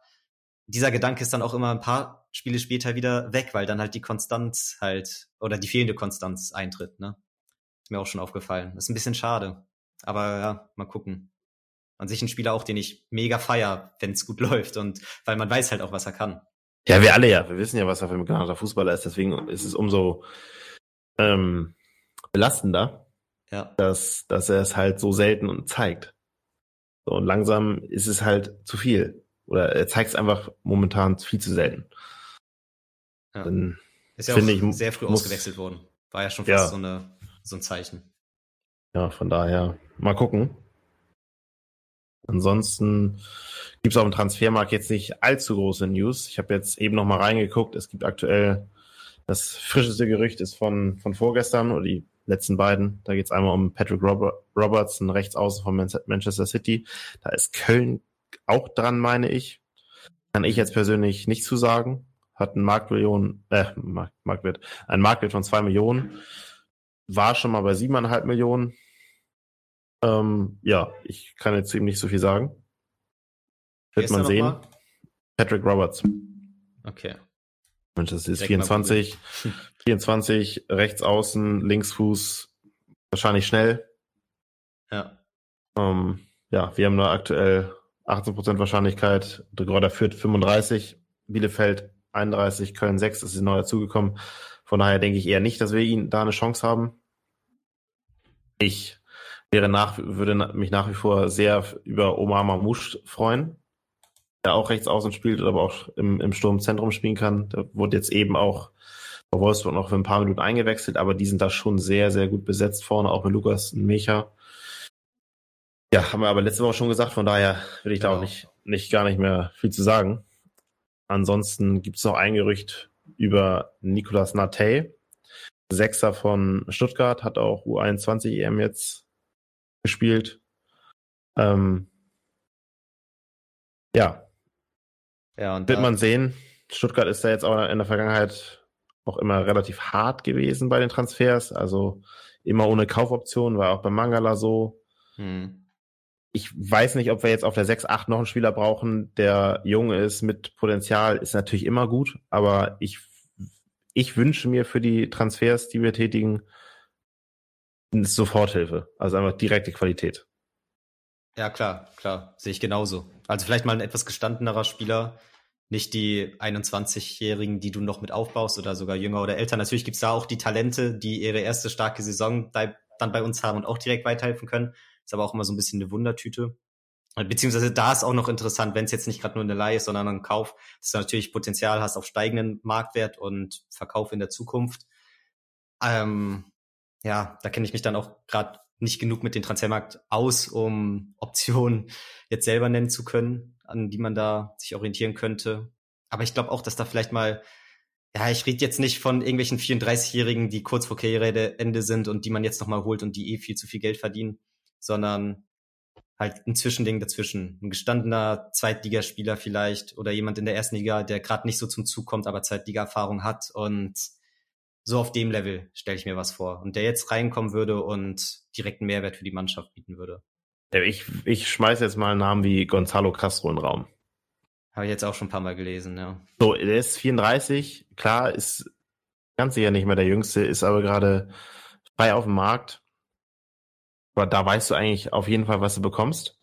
B: dieser Gedanke ist dann auch immer ein paar Spiele später wieder weg, weil dann halt die Konstanz halt oder die fehlende Konstanz eintritt, ne? Ist mir auch schon aufgefallen. Ist ein bisschen schade. Aber ja, mal gucken. An sich ein Spieler auch, den ich mega feier, wenn es gut läuft und weil man weiß halt auch, was er kann.
A: Ja, wir alle ja. Wir wissen ja, was er für ein begnadeter Fußballer ist. Deswegen ist es umso ähm, belastender, ja. dass, dass er es halt so selten und zeigt. So, und langsam ist es halt zu viel. Oder er zeigt es einfach momentan viel zu selten.
B: Ja. Dann ist ja auch ich, sehr früh muss, ausgewechselt worden. War ja schon fast ja. so, eine, so ein Zeichen.
A: Ja, von daher mal gucken. Ansonsten gibt es auf dem Transfermarkt jetzt nicht allzu große News. Ich habe jetzt eben noch mal reingeguckt. Es gibt aktuell das frischeste Gerücht ist von, von vorgestern oder die letzten beiden. Da geht es einmal um Patrick Roberts, ein Rechtsaußen von Manchester City. Da ist Köln auch dran, meine ich. Kann ich jetzt persönlich nicht zu sagen. Hat einen Marktmillion, äh, Marktwert, ein Marktwert von zwei Millionen. War schon mal bei siebeneinhalb Millionen. Ähm, ja, ich kann jetzt eben nicht so viel sagen. Wird man sehen. Mal? Patrick Roberts.
B: Okay.
A: Mensch, das ist 24, 24, rechts außen, Linksfuß, wahrscheinlich schnell.
B: Ja.
A: Ähm, ja, wir haben da aktuell 18% Wahrscheinlichkeit. Gerade führt 35, Bielefeld 31, Köln 6, das ist neu dazugekommen. Von daher denke ich eher nicht, dass wir ihn da eine Chance haben. Ich wäre nach, würde mich nach wie vor sehr über Omar Mamouche freuen der auch rechts außen spielt, aber auch im, im Sturmzentrum spielen kann. Der wurde jetzt eben auch bei Wolfsburg noch für ein paar Minuten eingewechselt, aber die sind da schon sehr, sehr gut besetzt vorne, auch mit Lukas und Mecha. Ja, haben wir aber letzte Woche schon gesagt, von daher will ich genau. da auch genau. nicht, nicht gar nicht mehr viel zu sagen. Ansonsten gibt es noch ein Gerücht über Nicolas Natey, Sechser von Stuttgart, hat auch U21 EM jetzt gespielt. Ähm, ja, ja, und Wird man sehen. Stuttgart ist da jetzt auch in der Vergangenheit auch immer relativ hart gewesen bei den Transfers. Also immer ohne Kaufoption, war auch bei Mangala so. Hm. ich weiß nicht, ob wir jetzt auf der 6, 8 noch einen Spieler brauchen, der jung ist, mit Potenzial, ist natürlich immer gut, aber ich, ich wünsche mir für die Transfers, die wir tätigen, Soforthilfe. Also einfach direkte Qualität.
B: Ja, klar, klar. Sehe ich genauso. Also vielleicht mal ein etwas gestandenerer Spieler, nicht die 21-Jährigen, die du noch mit aufbaust oder sogar jünger oder älter. Natürlich gibt's da auch die Talente, die ihre erste starke Saison dann bei uns haben und auch direkt weiterhelfen können. Ist aber auch immer so ein bisschen eine Wundertüte. Beziehungsweise da ist auch noch interessant, wenn es jetzt nicht gerade nur eine Leihe ist, sondern ein Kauf, dass du natürlich Potenzial hast auf steigenden Marktwert und Verkauf in der Zukunft. Ähm, ja, da kenne ich mich dann auch gerade nicht genug mit dem Transfermarkt aus, um Optionen jetzt selber nennen zu können, an die man da sich orientieren könnte. Aber ich glaube auch, dass da vielleicht mal, ja, ich rede jetzt nicht von irgendwelchen 34-Jährigen, die kurz vor Karriereende sind und die man jetzt nochmal holt und die eh viel zu viel Geld verdienen sondern halt ein Zwischending dazwischen. Ein gestandener Zweitligaspieler vielleicht oder jemand in der ersten Liga, der gerade nicht so zum Zug kommt, aber Zweitliga-Erfahrung hat und so auf dem Level stelle ich mir was vor. Und der jetzt reinkommen würde und direkt einen Mehrwert für die Mannschaft bieten würde.
A: Ich, ich schmeiße jetzt mal einen Namen wie Gonzalo Castro in den Raum.
B: Habe ich jetzt auch schon ein paar Mal gelesen, ja.
A: So, der ist 34, klar, ist ganz sicher nicht mehr der Jüngste, ist aber gerade frei auf dem Markt aber da weißt du eigentlich auf jeden Fall, was du bekommst.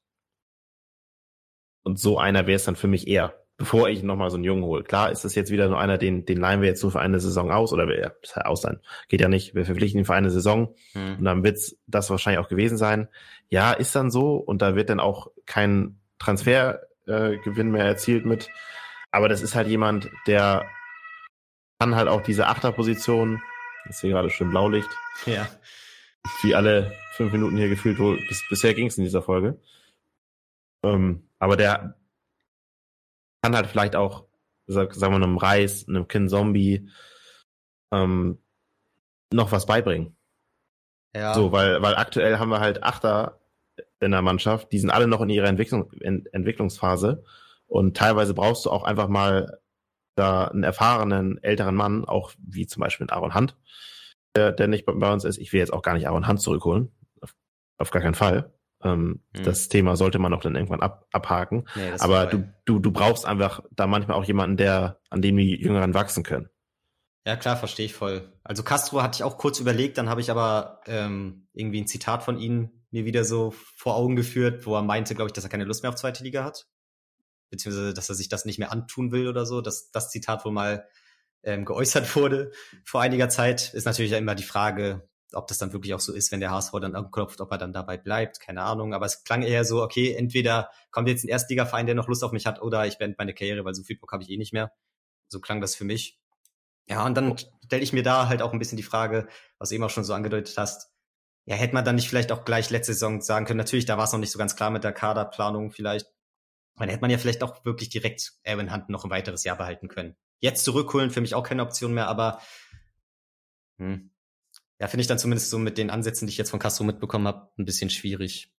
A: Und so einer wäre es dann für mich eher, bevor ich nochmal so einen Jungen hole. Klar ist das jetzt wieder nur einer, den, den leihen wir jetzt nur für eine Saison aus, oder wir, sein. Geht ja nicht. Wir verpflichten ihn für eine Saison. Hm. Und dann wird's das wahrscheinlich auch gewesen sein. Ja, ist dann so. Und da wird dann auch kein Transfergewinn äh, mehr erzielt mit. Aber das ist halt jemand, der kann halt auch diese Achterposition, ist hier gerade schön Blaulicht.
B: Ja.
A: Wie alle fünf Minuten hier gefühlt, wo bis, bisher ging es in dieser Folge. Ähm, aber der kann halt vielleicht auch, sag, sagen wir, einem Reis, einem Kin Zombie ähm, noch was beibringen. Ja. So, weil, weil aktuell haben wir halt Achter in der Mannschaft, die sind alle noch in ihrer Entwicklung, in, Entwicklungsphase. Und teilweise brauchst du auch einfach mal da einen erfahrenen älteren Mann, auch wie zum Beispiel Aaron Hunt, der, der nicht bei uns ist. Ich will jetzt auch gar nicht Aaron Hunt zurückholen auf gar keinen Fall. Ähm, hm. Das Thema sollte man auch dann irgendwann ab, abhaken. Nee, Aber du, du, du brauchst einfach da manchmal auch jemanden, der, an dem die Jüngeren wachsen können.
B: Ja, klar, verstehe ich voll. Also Castro hatte ich auch kurz überlegt, dann habe ich aber ähm, irgendwie ein Zitat von ihm mir wieder so vor Augen geführt, wo er meinte, glaube ich, dass er keine Lust mehr auf zweite Liga hat. Beziehungsweise, dass er sich das nicht mehr antun will oder so. Dass das Zitat wohl mal ähm, geäußert wurde vor einiger Zeit, ist natürlich immer die Frage, ob das dann wirklich auch so ist, wenn der HSV dann anklopft, ob er dann dabei bleibt, keine Ahnung. Aber es klang eher so, okay, entweder kommt jetzt ein Erstligaverein, der noch Lust auf mich hat, oder ich beende meine Karriere, weil so viel Bock habe ich eh nicht mehr. So klang das für mich. Ja, und dann stelle ich mir da halt auch ein bisschen die Frage, was du eben auch schon so angedeutet hast. Ja, hätte man dann nicht vielleicht auch gleich letzte Saison sagen können, natürlich, da war es noch nicht so ganz klar mit der Kaderplanung vielleicht. Dann hätte man ja vielleicht auch wirklich direkt Erwin Hunt noch ein weiteres Jahr behalten können. Jetzt zurückholen, für mich auch keine Option mehr, aber hm, ja, finde ich dann zumindest so mit den Ansätzen, die ich jetzt von Castro mitbekommen habe, ein bisschen schwierig.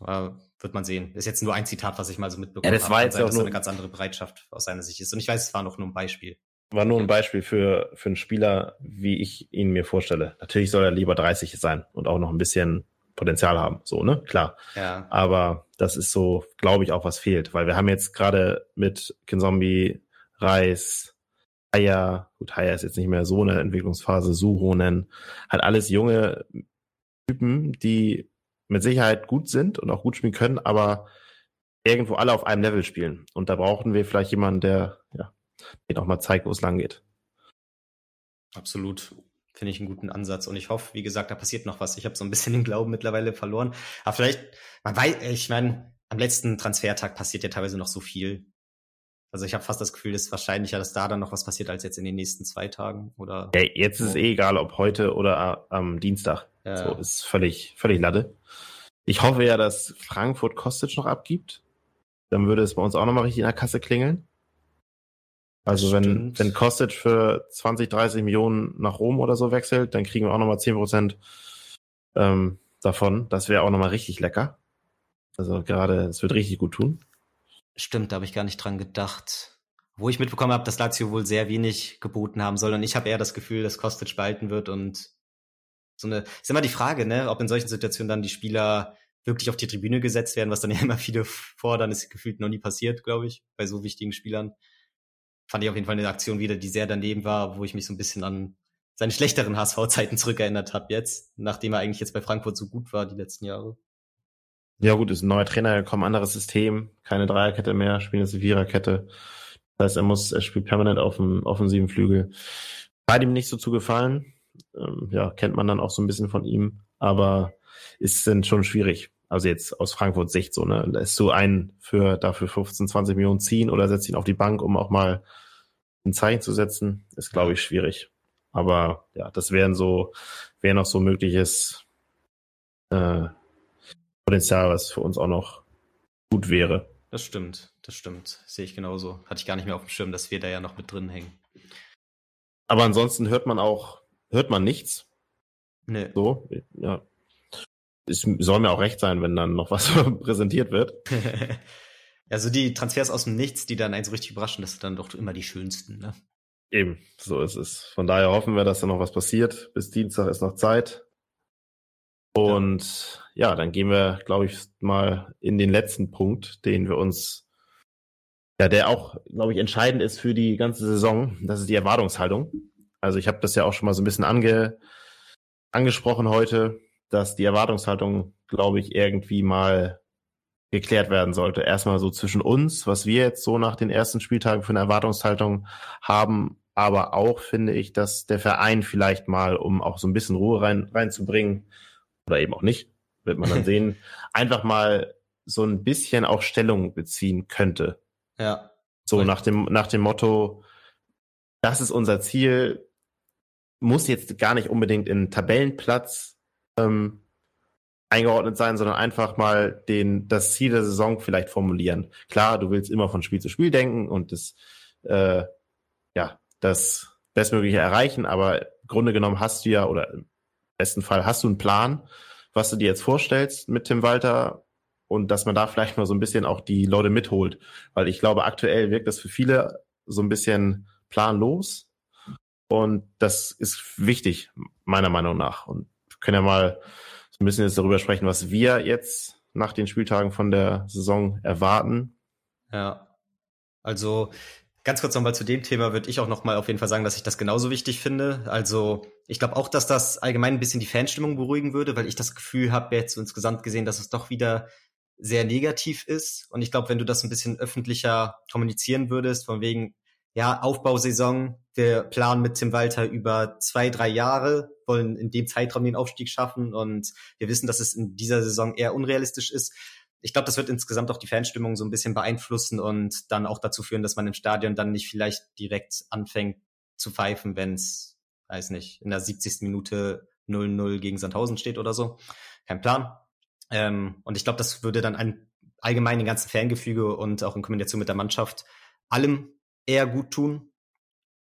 B: Aber wird man sehen. Ist jetzt nur ein Zitat, was ich mal so mitbekommen
A: habe. Ja, das war jetzt
B: sein,
A: auch nur
B: eine ganz andere Bereitschaft aus seiner Sicht ist. Und ich weiß, es war noch nur ein Beispiel.
A: War nur ein Beispiel für, für einen Spieler, wie ich ihn mir vorstelle. Natürlich soll er lieber 30 sein und auch noch ein bisschen Potenzial haben, so, ne? Klar.
B: Ja.
A: Aber das ist so, glaube ich, auch was fehlt, weil wir haben jetzt gerade mit Kinzombie, Reis, Haya, gut, Haya ist jetzt nicht mehr so eine Entwicklungsphase, Suhonen, halt alles junge Typen, die mit Sicherheit gut sind und auch gut spielen können, aber irgendwo alle auf einem Level spielen. Und da brauchen wir vielleicht jemanden, der, ja, den auch mal zeigt, wo es lang geht.
B: Absolut. Finde ich einen guten Ansatz. Und ich hoffe, wie gesagt, da passiert noch was. Ich habe so ein bisschen den Glauben mittlerweile verloren. Aber vielleicht, man weiß, ich meine, am letzten Transfertag passiert ja teilweise noch so viel. Also ich habe fast das Gefühl, es ist wahrscheinlicher, dass da dann noch was passiert, als jetzt in den nächsten zwei Tagen. Oder
A: ja, jetzt ist es eh egal, ob heute oder äh, am Dienstag. Ja. So ist völlig, völlig Latte. Ich hoffe ja, dass Frankfurt Kostic noch abgibt. Dann würde es bei uns auch nochmal richtig in der Kasse klingeln. Also wenn, wenn Kostic für 20, 30 Millionen nach Rom oder so wechselt, dann kriegen wir auch nochmal 10 Prozent ähm, davon. Das wäre auch nochmal richtig lecker. Also gerade, es wird richtig gut tun.
B: Stimmt, da habe ich gar nicht dran gedacht. Wo ich mitbekommen habe, dass Lazio wohl sehr wenig geboten haben soll. Und ich habe eher das Gefühl, dass Kostic behalten wird und so eine, ist immer die Frage, ne, ob in solchen Situationen dann die Spieler wirklich auf die Tribüne gesetzt werden, was dann ja immer viele fordern, ist gefühlt noch nie passiert, glaube ich, bei so wichtigen Spielern. Fand ich auf jeden Fall eine Aktion wieder, die sehr daneben war, wo ich mich so ein bisschen an seine schlechteren HSV-Zeiten zurückerinnert habe jetzt, nachdem er eigentlich jetzt bei Frankfurt so gut war die letzten Jahre.
A: Ja gut, ist ein neuer Trainer gekommen, anderes System, keine Dreierkette mehr, spielen jetzt eine Viererkette. Das heißt, er muss, er spielt permanent auf dem offensiven Flügel. Hat ihm nicht so zugefallen. Ähm, ja, kennt man dann auch so ein bisschen von ihm, aber ist dann schon schwierig. Also jetzt aus Frankfurt Sicht so, ne? Lässt du einen für dafür 15, 20 Millionen ziehen oder setzt ihn auf die Bank, um auch mal ein Zeichen zu setzen, ist, glaube ich, schwierig. Aber ja, das wären so, wäre noch so mögliches äh, Potenzial, was für uns auch noch gut wäre.
B: Das stimmt, das stimmt. Sehe ich genauso. Hatte ich gar nicht mehr auf dem Schirm, dass wir da ja noch mit drin hängen.
A: Aber ansonsten hört man auch, hört man nichts.
B: Nee.
A: So, ja. Es soll mir auch recht sein, wenn dann noch was präsentiert wird.
B: also die Transfers aus dem Nichts, die dann einen so richtig überraschen, das sind dann doch immer die schönsten, ne?
A: Eben, so ist es. Von daher hoffen wir, dass da noch was passiert. Bis Dienstag ist noch Zeit. Und ja, ja dann gehen wir, glaube ich, mal in den letzten Punkt, den wir uns, ja, der auch, glaube ich, entscheidend ist für die ganze Saison. Das ist die Erwartungshaltung. Also ich habe das ja auch schon mal so ein bisschen ange, angesprochen heute, dass die Erwartungshaltung, glaube ich, irgendwie mal geklärt werden sollte. Erstmal so zwischen uns, was wir jetzt so nach den ersten Spieltagen für eine Erwartungshaltung haben aber auch finde ich, dass der Verein vielleicht mal, um auch so ein bisschen Ruhe rein, reinzubringen, oder eben auch nicht, wird man dann sehen, einfach mal so ein bisschen auch Stellung beziehen könnte.
B: Ja.
A: So nach dem, nach dem Motto, das ist unser Ziel, muss jetzt gar nicht unbedingt in Tabellenplatz ähm, eingeordnet sein, sondern einfach mal den, das Ziel der Saison vielleicht formulieren. Klar, du willst immer von Spiel zu Spiel denken und das, äh, ja, das Bestmögliche erreichen, aber im Grunde genommen hast du ja, oder besten Fall hast du einen Plan, was du dir jetzt vorstellst mit Tim Walter und dass man da vielleicht mal so ein bisschen auch die Leute mitholt, weil ich glaube, aktuell wirkt das für viele so ein bisschen planlos und das ist wichtig, meiner Meinung nach. Und wir können ja mal so ein bisschen jetzt darüber sprechen, was wir jetzt nach den Spieltagen von der Saison erwarten.
B: Ja. Also Ganz kurz nochmal zu dem Thema würde ich auch nochmal auf jeden Fall sagen, dass ich das genauso wichtig finde. Also ich glaube auch, dass das allgemein ein bisschen die Fanstimmung beruhigen würde, weil ich das Gefühl habe jetzt insgesamt gesehen, dass es doch wieder sehr negativ ist. Und ich glaube, wenn du das ein bisschen öffentlicher kommunizieren würdest, von wegen, ja, Aufbausaison, wir planen mit Tim Walter über zwei, drei Jahre, wollen in dem Zeitraum den Aufstieg schaffen und wir wissen, dass es in dieser Saison eher unrealistisch ist, ich glaube, das wird insgesamt auch die Fanstimmung so ein bisschen beeinflussen und dann auch dazu führen, dass man im Stadion dann nicht vielleicht direkt anfängt zu pfeifen, wenn es, weiß nicht, in der 70. Minute 0-0 gegen Sandhausen steht oder so. Kein Plan. Ähm, und ich glaube, das würde dann ein, allgemein den ganzen Fangefüge und auch in Kombination mit der Mannschaft allem eher gut tun.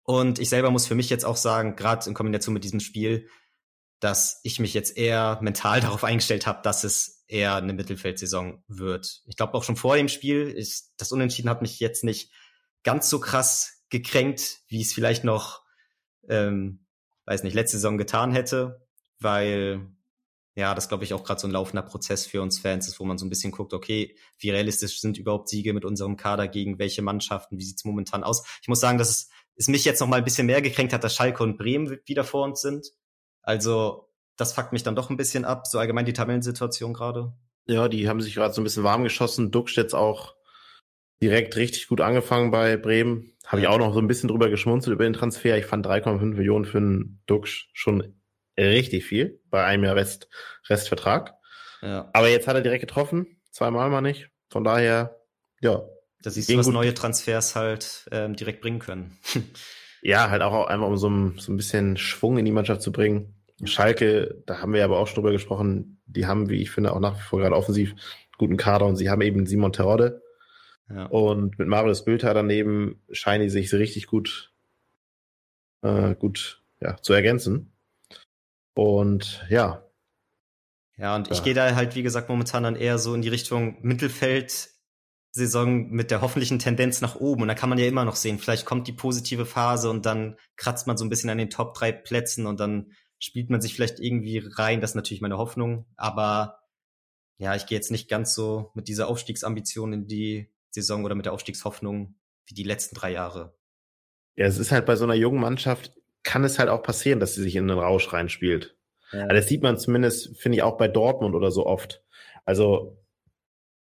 B: Und ich selber muss für mich jetzt auch sagen, gerade in Kombination mit diesem Spiel, dass ich mich jetzt eher mental darauf eingestellt habe, dass es eher eine Mittelfeldsaison wird. Ich glaube auch schon vor dem Spiel, ist, das Unentschieden hat mich jetzt nicht ganz so krass gekränkt, wie es vielleicht noch, ähm, weiß nicht, letzte Saison getan hätte, weil ja, das glaube ich auch gerade so ein laufender Prozess für uns Fans ist, wo man so ein bisschen guckt, okay, wie realistisch sind überhaupt Siege mit unserem Kader gegen welche Mannschaften, wie sieht's momentan aus? Ich muss sagen, dass es, es mich jetzt noch mal ein bisschen mehr gekränkt hat, dass Schalke und Bremen wieder vor uns sind. Also das fuckt mich dann doch ein bisschen ab, so allgemein die Tabellensituation gerade.
A: Ja, die haben sich gerade so ein bisschen warm geschossen. Duxch jetzt auch direkt richtig gut angefangen bei Bremen. Habe ich auch noch so ein bisschen drüber geschmunzelt über den Transfer. Ich fand 3,5 Millionen für einen Duxch schon richtig viel bei einem Jahr Rest, Restvertrag. Ja. Aber jetzt hat er direkt getroffen, zweimal mal nicht. Von daher, ja.
B: Da siehst du, was gut. neue Transfers halt ähm, direkt bringen können.
A: ja, halt auch einfach um so ein, so ein bisschen Schwung in die Mannschaft zu bringen. Schalke, da haben wir aber auch schon drüber gesprochen, die haben, wie ich finde, auch nach wie vor gerade offensiv guten Kader und sie haben eben Simon Terodde. Ja. Und mit Marius Bülter daneben scheinen die sich richtig gut, äh, gut ja, zu ergänzen. Und ja.
B: Ja, und ja. ich gehe da halt, wie gesagt, momentan dann eher so in die Richtung Mittelfeld. Saison mit der hoffentlichen Tendenz nach oben. Und da kann man ja immer noch sehen, vielleicht kommt die positive Phase und dann kratzt man so ein bisschen an den Top drei Plätzen und dann spielt man sich vielleicht irgendwie rein. Das ist natürlich meine Hoffnung. Aber ja, ich gehe jetzt nicht ganz so mit dieser Aufstiegsambition in die Saison oder mit der Aufstiegshoffnung wie die letzten drei Jahre.
A: Ja, es ist halt bei so einer jungen Mannschaft, kann es halt auch passieren, dass sie sich in den Rausch reinspielt. Ja. Also das sieht man zumindest, finde ich, auch bei Dortmund oder so oft. Also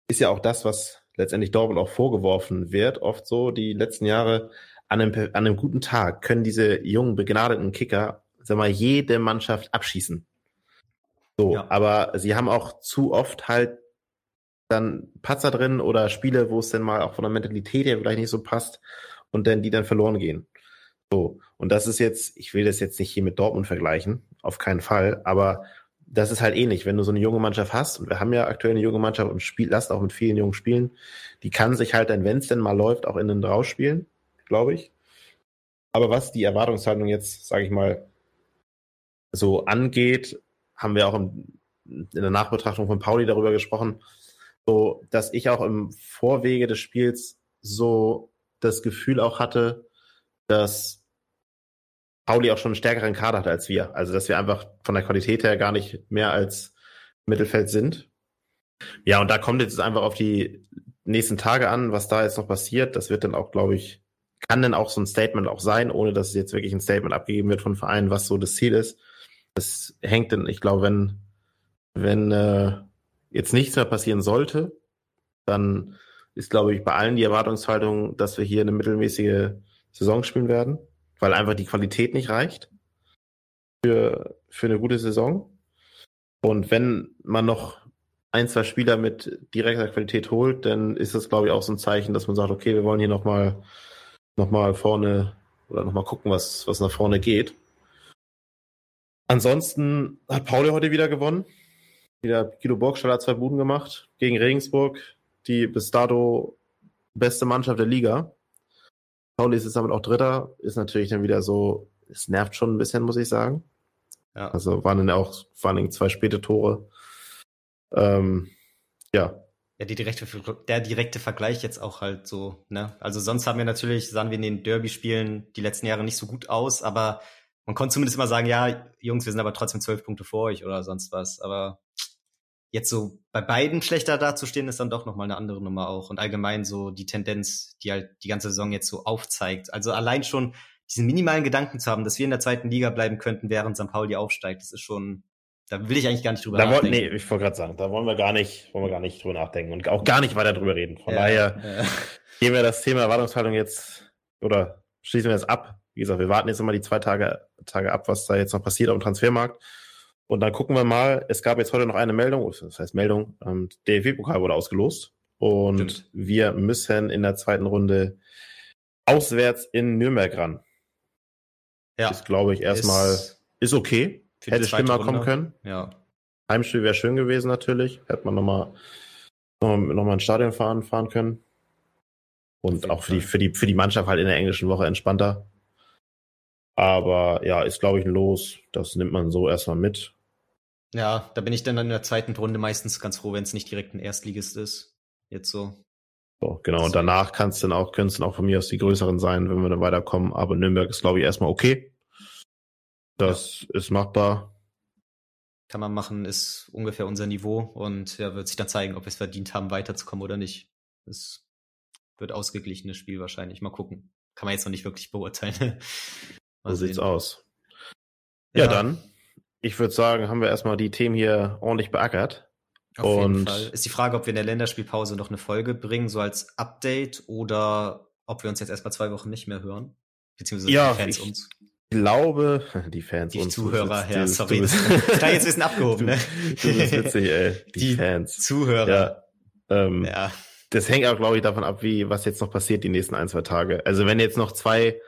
A: ist ja auch das, was letztendlich Dortmund auch vorgeworfen wird, oft so die letzten Jahre. An einem, an einem guten Tag können diese jungen, begnadeten Kicker, sag mal, jede Mannschaft abschießen. So, ja. aber sie haben auch zu oft halt dann Patzer drin oder Spiele, wo es dann mal auch von der Mentalität her vielleicht nicht so passt und dann die dann verloren gehen. So, und das ist jetzt, ich will das jetzt nicht hier mit Dortmund vergleichen, auf keinen Fall, aber das ist halt ähnlich, wenn du so eine junge Mannschaft hast, und wir haben ja aktuell eine junge Mannschaft und spielt, lasst auch mit vielen jungen spielen, die kann sich halt dann, wenn es denn mal läuft, auch in den Raus spielen, glaube ich. Aber was die Erwartungshaltung jetzt, sage ich mal, so angeht, haben wir auch im, in der Nachbetrachtung von Pauli darüber gesprochen, so dass ich auch im Vorwege des Spiels so das Gefühl auch hatte, dass Pauli auch schon einen stärkeren Kader hat als wir. Also, dass wir einfach von der Qualität her gar nicht mehr als Mittelfeld sind. Ja, und da kommt jetzt einfach auf die nächsten Tage an, was da jetzt noch passiert. Das wird dann auch, glaube ich, kann dann auch so ein Statement auch sein, ohne dass es jetzt wirklich ein Statement abgegeben wird von Vereinen, was so das Ziel ist. Das hängt dann, ich glaube, wenn, wenn äh, jetzt nichts mehr passieren sollte, dann ist, glaube ich, bei allen die Erwartungshaltung, dass wir hier eine mittelmäßige Saison spielen werden weil einfach die Qualität nicht reicht für, für eine gute Saison. Und wenn man noch ein, zwei Spieler mit direkter Qualität holt, dann ist das, glaube ich, auch so ein Zeichen, dass man sagt, okay, wir wollen hier nochmal noch mal vorne oder nochmal gucken, was, was nach vorne geht. Ansonsten hat Pauli heute wieder gewonnen. Wieder Guido Burgstall hat zwei Buden gemacht gegen Regensburg, die bis dato beste Mannschaft der Liga. Pauli ist jetzt damit auch Dritter, ist natürlich dann wieder so, es nervt schon ein bisschen, muss ich sagen. Ja. Also waren dann auch vor allem zwei späte Tore. Ähm, ja.
B: Ja, die direkte, der direkte Vergleich jetzt auch halt so, ne? Also sonst haben wir natürlich, sahen wir in den Derby-Spielen die letzten Jahre nicht so gut aus, aber man konnte zumindest immer sagen, ja, Jungs, wir sind aber trotzdem zwölf Punkte vor euch oder sonst was. Aber jetzt so bei beiden schlechter dazustehen, ist dann doch nochmal eine andere Nummer auch. Und allgemein so die Tendenz, die halt die ganze Saison jetzt so aufzeigt. Also allein schon diesen minimalen Gedanken zu haben, dass wir in der zweiten Liga bleiben könnten, während St. Pauli aufsteigt, das ist schon, da will ich eigentlich gar nicht drüber
A: da nachdenken. Wollt, nee, ich wollte gerade sagen, da wollen wir gar nicht, wollen wir gar nicht drüber nachdenken und auch gar nicht weiter drüber reden. Von ja, daher ja. gehen wir das Thema Erwartungshaltung jetzt oder schließen wir es ab. Wie gesagt, wir warten jetzt immer die zwei Tage, Tage ab, was da jetzt noch passiert auf dem Transfermarkt. Und dann gucken wir mal, es gab jetzt heute noch eine Meldung, das heißt Meldung, ähm, DFB-Pokal wurde ausgelost. Und Stimmt. wir müssen in der zweiten Runde auswärts in Nürnberg ran. Ja. Das glaube ich erstmal ist, ist okay. Hätte schlimmer kommen können.
B: Ja.
A: Heimspiel wäre schön gewesen natürlich. Hätte man nochmal noch, noch mal ins Stadion fahren, fahren können. Und auch für die, für, die, für die Mannschaft halt in der englischen Woche entspannter. Aber ja, ist glaube ich ein Los. Das nimmt man so erstmal mit.
B: Ja, da bin ich dann in der zweiten Runde meistens ganz froh, wenn es nicht direkt ein Erstligist ist. Jetzt so.
A: So, genau. Und danach kannst dann auch, können es dann auch von mir aus die größeren sein, wenn wir dann weiterkommen. Aber Nürnberg ist, glaube ich, erstmal okay. Das ja. ist machbar.
B: Kann man machen, ist ungefähr unser Niveau und ja, wird sich dann zeigen, ob wir es verdient haben, weiterzukommen oder nicht. Es wird ausgeglichenes Spiel wahrscheinlich. Mal gucken. Kann man jetzt noch nicht wirklich beurteilen.
A: so sieht's aus. Ja, ja dann ich würde sagen, haben wir erstmal die Themen hier ordentlich beackert.
B: Auf und jeden Fall. Ist die Frage, ob wir in der Länderspielpause noch eine Folge bringen, so als Update, oder ob wir uns jetzt erstmal zwei Wochen nicht mehr hören. Beziehungsweise
A: ja, die Fans ich uns. Ich glaube, die Fans
B: die uns. Die Zuhörer, ja, sorry. Du da jetzt ein bisschen abgehoben, ne?
A: Du bist witzig, ey. Die, die Fans.
B: Zuhörer.
A: Ja. Ähm, ja. Das hängt auch, glaube ich, davon ab, wie, was jetzt noch passiert die nächsten ein, zwei Tage. Also wenn jetzt noch zwei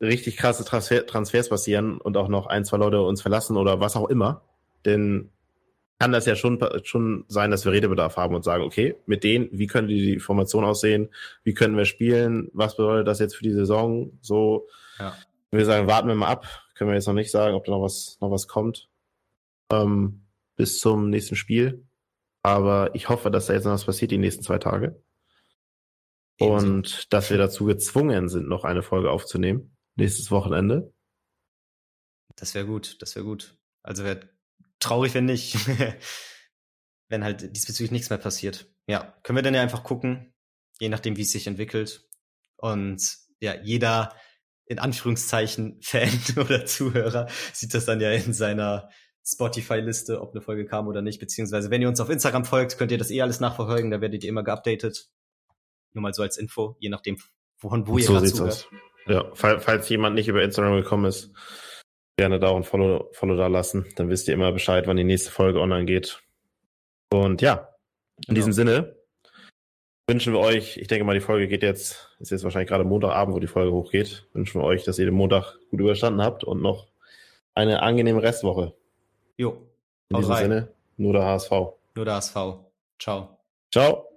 A: richtig krasse Transfer Transfers passieren und auch noch ein, zwei Leute uns verlassen oder was auch immer, denn kann das ja schon, schon sein, dass wir Redebedarf haben und sagen, okay, mit denen, wie könnte die Formation aussehen, wie können wir spielen, was bedeutet das jetzt für die Saison, so. Ja. Wir sagen, warten wir mal ab, können wir jetzt noch nicht sagen, ob da noch was, noch was kommt, ähm, bis zum nächsten Spiel. Aber ich hoffe, dass da jetzt noch was passiert die nächsten zwei Tage. Und dass wir dazu gezwungen sind, noch eine Folge aufzunehmen nächstes Wochenende.
B: Das wäre gut, das wäre gut. Also wäre traurig, wenn nicht. wenn halt diesbezüglich nichts mehr passiert. Ja, können wir dann ja einfach gucken, je nachdem, wie es sich entwickelt. Und ja, jeder in Anführungszeichen Fan oder Zuhörer sieht das dann ja in seiner Spotify-Liste, ob eine Folge kam oder nicht. Beziehungsweise, wenn ihr uns auf Instagram folgt, könnt ihr das eh alles nachverfolgen. Da werdet ihr immer geupdatet. Nur mal so als Info, je nachdem, von wo ihr
A: so sieht's zuhört. aus. Ja, falls jemand nicht über Instagram gekommen ist, gerne da auch ein Follow, Follow da lassen. Dann wisst ihr immer Bescheid, wann die nächste Folge online geht. Und ja, in genau. diesem Sinne wünschen wir euch, ich denke mal, die Folge geht jetzt, ist jetzt wahrscheinlich gerade Montagabend, wo die Folge hochgeht. Wünschen wir euch, dass ihr den Montag gut überstanden habt und noch eine angenehme Restwoche.
B: Jo.
A: In diesem rein. Sinne, nur der HSV.
B: Nur der HSV. Ciao.
A: Ciao.